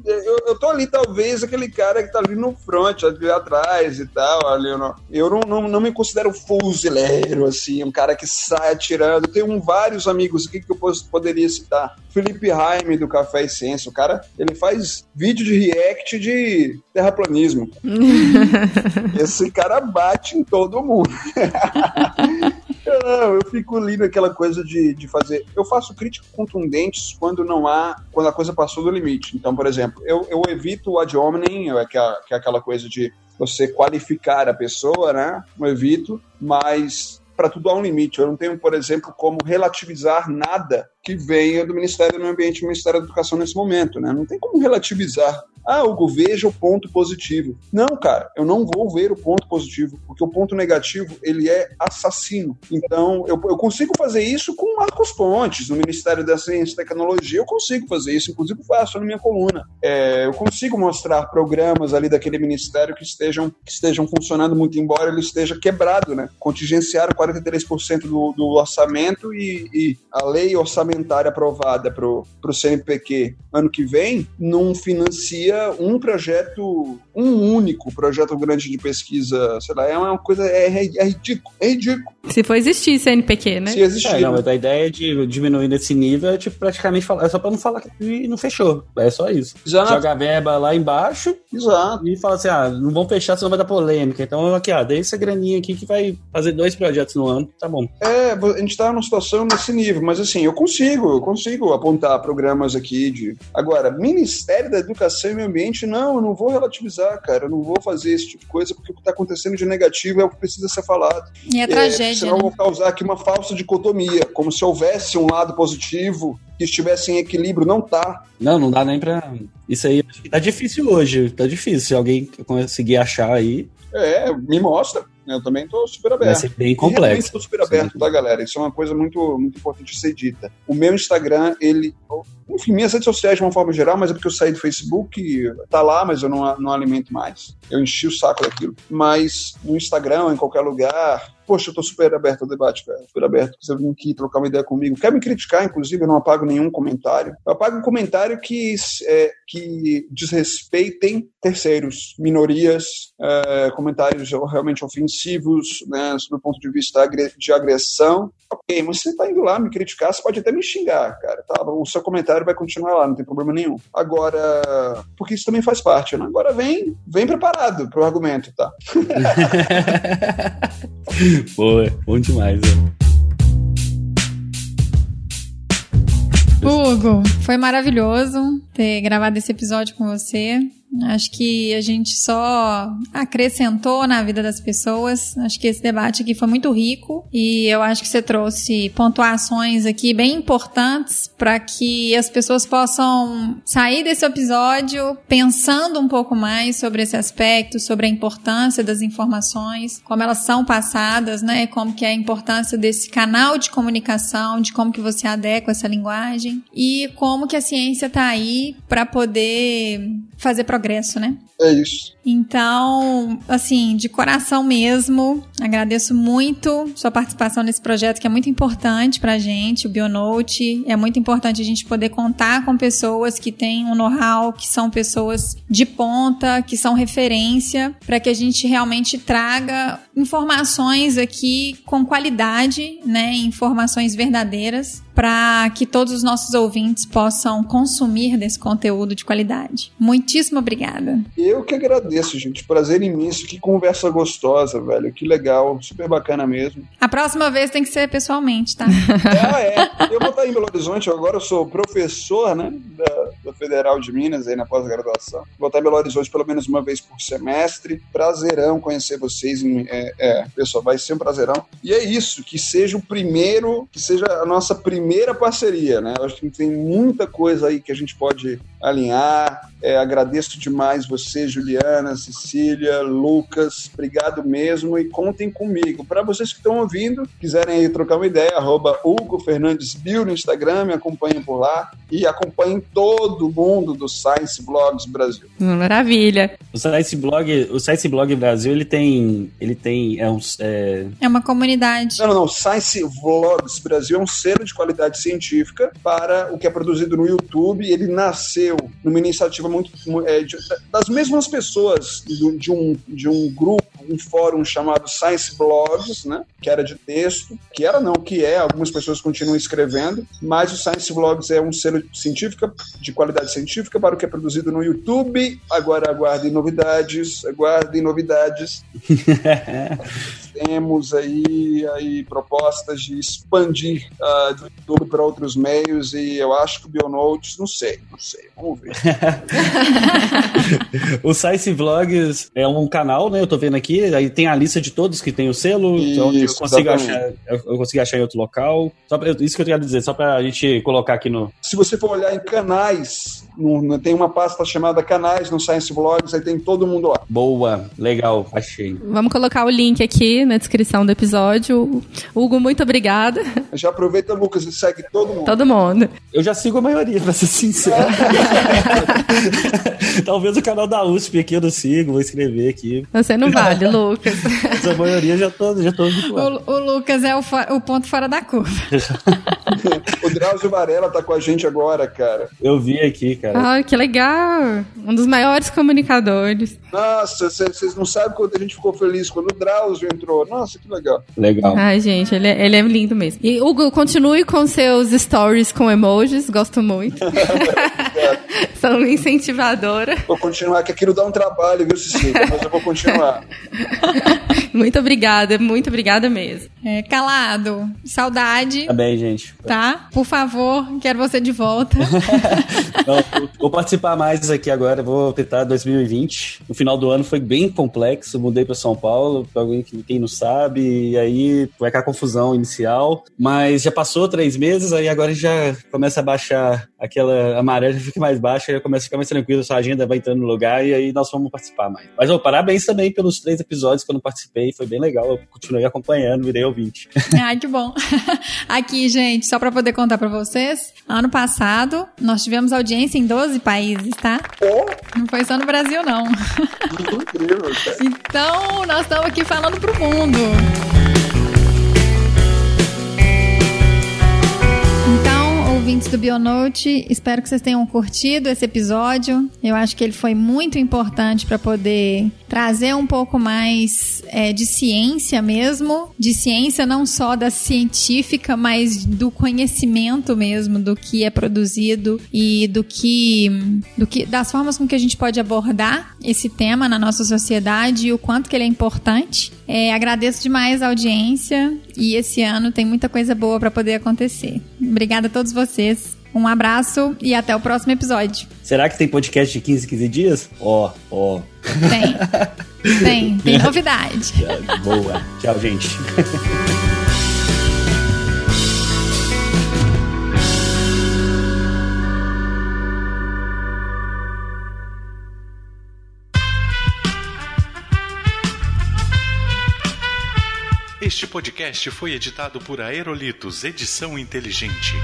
Eu, eu tô ali, talvez, aquele cara que tá ali no front, ali atrás e tal. Ali, eu não, eu não, não, não me considero fuzileiro, assim, um cara que sai atirando. Eu tenho vários amigos aqui que eu poderia citar. Felipe Jaime, do Café e Ciência. O cara, ele faz vídeo de react de terraplanismo. Esse cara bate em todo mundo. Não, eu fico ali naquela coisa de, de fazer. Eu faço críticas contundentes quando não há. quando a coisa passou do limite. Então, por exemplo, eu, eu evito o ad hominem, é que é, que é aquela coisa de você qualificar a pessoa, né? Eu evito, mas para tudo há um limite. Eu não tenho, por exemplo, como relativizar nada que venha do Ministério do Meio Ambiente e do Ministério da Educação nesse momento, né? Não tem como relativizar ah, Hugo, veja o ponto positivo. Não, cara, eu não vou ver o ponto positivo, porque o ponto negativo, ele é assassino. Então, eu, eu consigo fazer isso com Marcos Pontes, no Ministério da Ciência e Tecnologia, eu consigo fazer isso, inclusive faço na minha coluna. É, eu consigo mostrar programas ali daquele ministério que estejam, que estejam funcionando muito, embora ele esteja quebrado, né? Contingenciaram 43% do, do orçamento e, e, a lei orçamentária aprovada para o CNPq ano que vem não financia um projeto, um único projeto grande de pesquisa, sei lá, é uma coisa, é, é ridículo, é ridículo. Se for existir CNPq, né? Se existir. É, não, mas a ideia de diminuir nesse nível é tipo, praticamente falar, é só pra não falar que não fechou, é só isso. Exato. Joga a verba lá embaixo Exato. e fala assim, ah, não vão fechar senão vai dar polêmica, então aqui, ah, dei essa graninha aqui que vai fazer dois projetos no ano, tá bom. É, a gente tá numa situação nesse nível, mas assim, eu consigo, eu consigo apontar programas aqui de... Agora, Ministério da Educação e Meio Ambiente, não, eu não vou relativizar, cara, eu não vou fazer esse tipo de coisa, porque o que está acontecendo de negativo é o que precisa ser falado. E é, é tragédia. Senão né? eu vou causar aqui uma falsa dicotomia, como se houvesse um lado positivo que estivesse em equilíbrio, não tá. Não, não dá nem pra. Isso aí tá difícil hoje, tá difícil. Se alguém conseguir achar aí. É, me mostra. Eu também estou super aberto. Vai ser bem complexo. Estou super aberto, Sim. tá, galera? Isso é uma coisa muito, muito importante de ser dita. O meu Instagram, ele. Enfim, minhas redes sociais de uma forma geral, mas é porque eu saí do Facebook, tá lá, mas eu não, não alimento mais. Eu enchi o saco daquilo. Mas no Instagram, em qualquer lugar, poxa, eu tô super aberto ao debate, cara. Super aberto. Você vir aqui trocar uma ideia comigo. Quer me criticar, inclusive, eu não apago nenhum comentário. Eu apago um comentário que, é, que desrespeitem terceiros, minorias, é, comentários realmente ofensivos, né, sob o ponto de vista de agressão. Ok, mas você tá indo lá me criticar, você pode até me xingar, cara. Tá? O seu comentário vai continuar lá, não tem problema nenhum. Agora, porque isso também faz parte, né? Agora vem, vem preparado pro argumento, tá? Boa, bom demais? Hugo, foi maravilhoso ter gravado esse episódio com você. Acho que a gente só acrescentou na vida das pessoas. Acho que esse debate aqui foi muito rico e eu acho que você trouxe pontuações aqui bem importantes para que as pessoas possam sair desse episódio pensando um pouco mais sobre esse aspecto, sobre a importância das informações, como elas são passadas, né? Como que é a importância desse canal de comunicação, de como que você adequa essa linguagem e como que a ciência está aí para poder fazer progresso, né? É isso. Então, assim, de coração mesmo, agradeço muito sua participação nesse projeto que é muito importante pra gente, o Bionote. É muito importante a gente poder contar com pessoas que têm um know-how, que são pessoas de ponta, que são referência, para que a gente realmente traga informações aqui com qualidade, né? Informações verdadeiras, para que todos os nossos ouvintes possam consumir desse conteúdo de qualidade. Muitíssimo obrigada. Eu que agradeço, gente. Prazer imenso. Que conversa gostosa, velho. Que legal. Super bacana mesmo. A próxima vez tem que ser pessoalmente, tá? ah, é. Eu vou estar em Belo Horizonte. Agora eu sou professor, né? Da, da Federal de Minas, aí na pós-graduação. Vou estar em Belo Horizonte pelo menos uma vez por semestre. Prazerão conhecer vocês. É, é, pessoal, vai ser um prazerão. E é isso. Que seja o primeiro, que seja a nossa primeira parceria, né? Eu acho que tem muita coisa aí que a gente pode alinhar. É, agradeço demais você, Juliana, Cecília, Lucas. Obrigado mesmo e contem comigo. Para vocês que estão ouvindo, quiserem aí trocar uma ideia, arroba Hugo Fernandes Bill no Instagram, me acompanhem por lá e acompanhem todo mundo do Science Blogs Brasil. Maravilha. O Science Blog, o Science Blog Brasil, ele tem, ele tem é, um, é... é uma comunidade. Não, não, não. Science Vlogs Brasil é um selo de qualidade científica para o que é produzido no YouTube. Ele nasceu numa iniciativa muito é, de, das mesmas pessoas de, de, um, de um grupo, um fórum chamado Science Blogs, né, que era de texto, que era não, que é, algumas pessoas continuam escrevendo, mas o Science Blogs é um selo científico, de qualidade científica para o que é produzido no YouTube. Agora aguardem novidades, aguardem novidades. temos aí, aí propostas de expandir uh, do YouTube para outros meios e eu acho que o Bionotes, não sei, não sei, vamos ver. o Science Vlogs é um canal, né? Eu tô vendo aqui, aí tem a lista de todos que tem o selo, então isso, eu consigo achar, eu consigo achar em outro local. Só pra, isso que eu queria dizer, só pra gente colocar aqui no. Se você for olhar em canais, no, tem uma pasta chamada canais no Science Vlogs, aí tem todo mundo lá. Boa, legal, achei. Vamos colocar o link aqui na descrição do episódio. Hugo, muito obrigada. Já aproveita, Lucas, e segue todo mundo. Todo mundo. Eu já sigo a maioria, pra ser sincero. Talvez o canal da USP aqui eu não sigo, vou escrever aqui. Você não vale, Lucas. Mas a maioria já tô, já tô o, o Lucas é o, o, ponto fora da curva. o Drauzio Varela tá com a gente agora, cara. Eu vi aqui, cara. Ah, que legal. Um dos maiores comunicadores. Nossa, vocês não sabem quanto a gente ficou feliz quando o Drauzio entrou. Nossa, que legal. Legal. Ai, gente, ele é, ele é lindo mesmo. E, Hugo, continue com seus stories com emojis, gosto muito. São incentivadora. Vou continuar, que aquilo dá um trabalho, viu, Cecília? Mas eu vou continuar. muito obrigada, muito obrigada mesmo. É, calado, saudade. Tá bem, gente. Tá? Por favor, quero você de volta. Não, vou participar mais aqui agora, vou tentar 2020. No final do ano foi bem complexo, mudei para São Paulo, para alguém que quem não sabe, e aí vai ficar confusão inicial. Mas já passou três meses, aí agora já começa a baixar aquela amarela, já fica mais baixa, já começa a ficar mais tranquilo, sua agenda vai entrando no lugar e aí nós vamos participar mais. Mas oh, parabéns também pelos três episódios que eu não participei, foi bem legal, eu continuei acompanhando, virei ouvinte. Ai, que bom. Aqui, gente, só para poder contar para vocês, ano passado nós tivemos audiência em 12 países, tá? Oh. Não foi só no Brasil, não. Incrível, cara. Então, nós estamos aqui falando pro mundo. Ouvintes do Bionote. Espero que vocês tenham curtido esse episódio. Eu acho que ele foi muito importante para poder trazer um pouco mais é, de ciência mesmo, de ciência não só da científica, mas do conhecimento mesmo do que é produzido e do que, do que das formas com que a gente pode abordar esse tema na nossa sociedade e o quanto que ele é importante. É, agradeço demais a audiência e esse ano tem muita coisa boa para poder acontecer. Obrigada a todos vocês. Um abraço e até o próximo episódio. Será que tem podcast de 15, 15 dias? Ó, oh, ó. Oh. Tem. Tem, tem novidade. Boa. Tchau, gente. Este podcast foi editado por Aerolitos Edição Inteligente.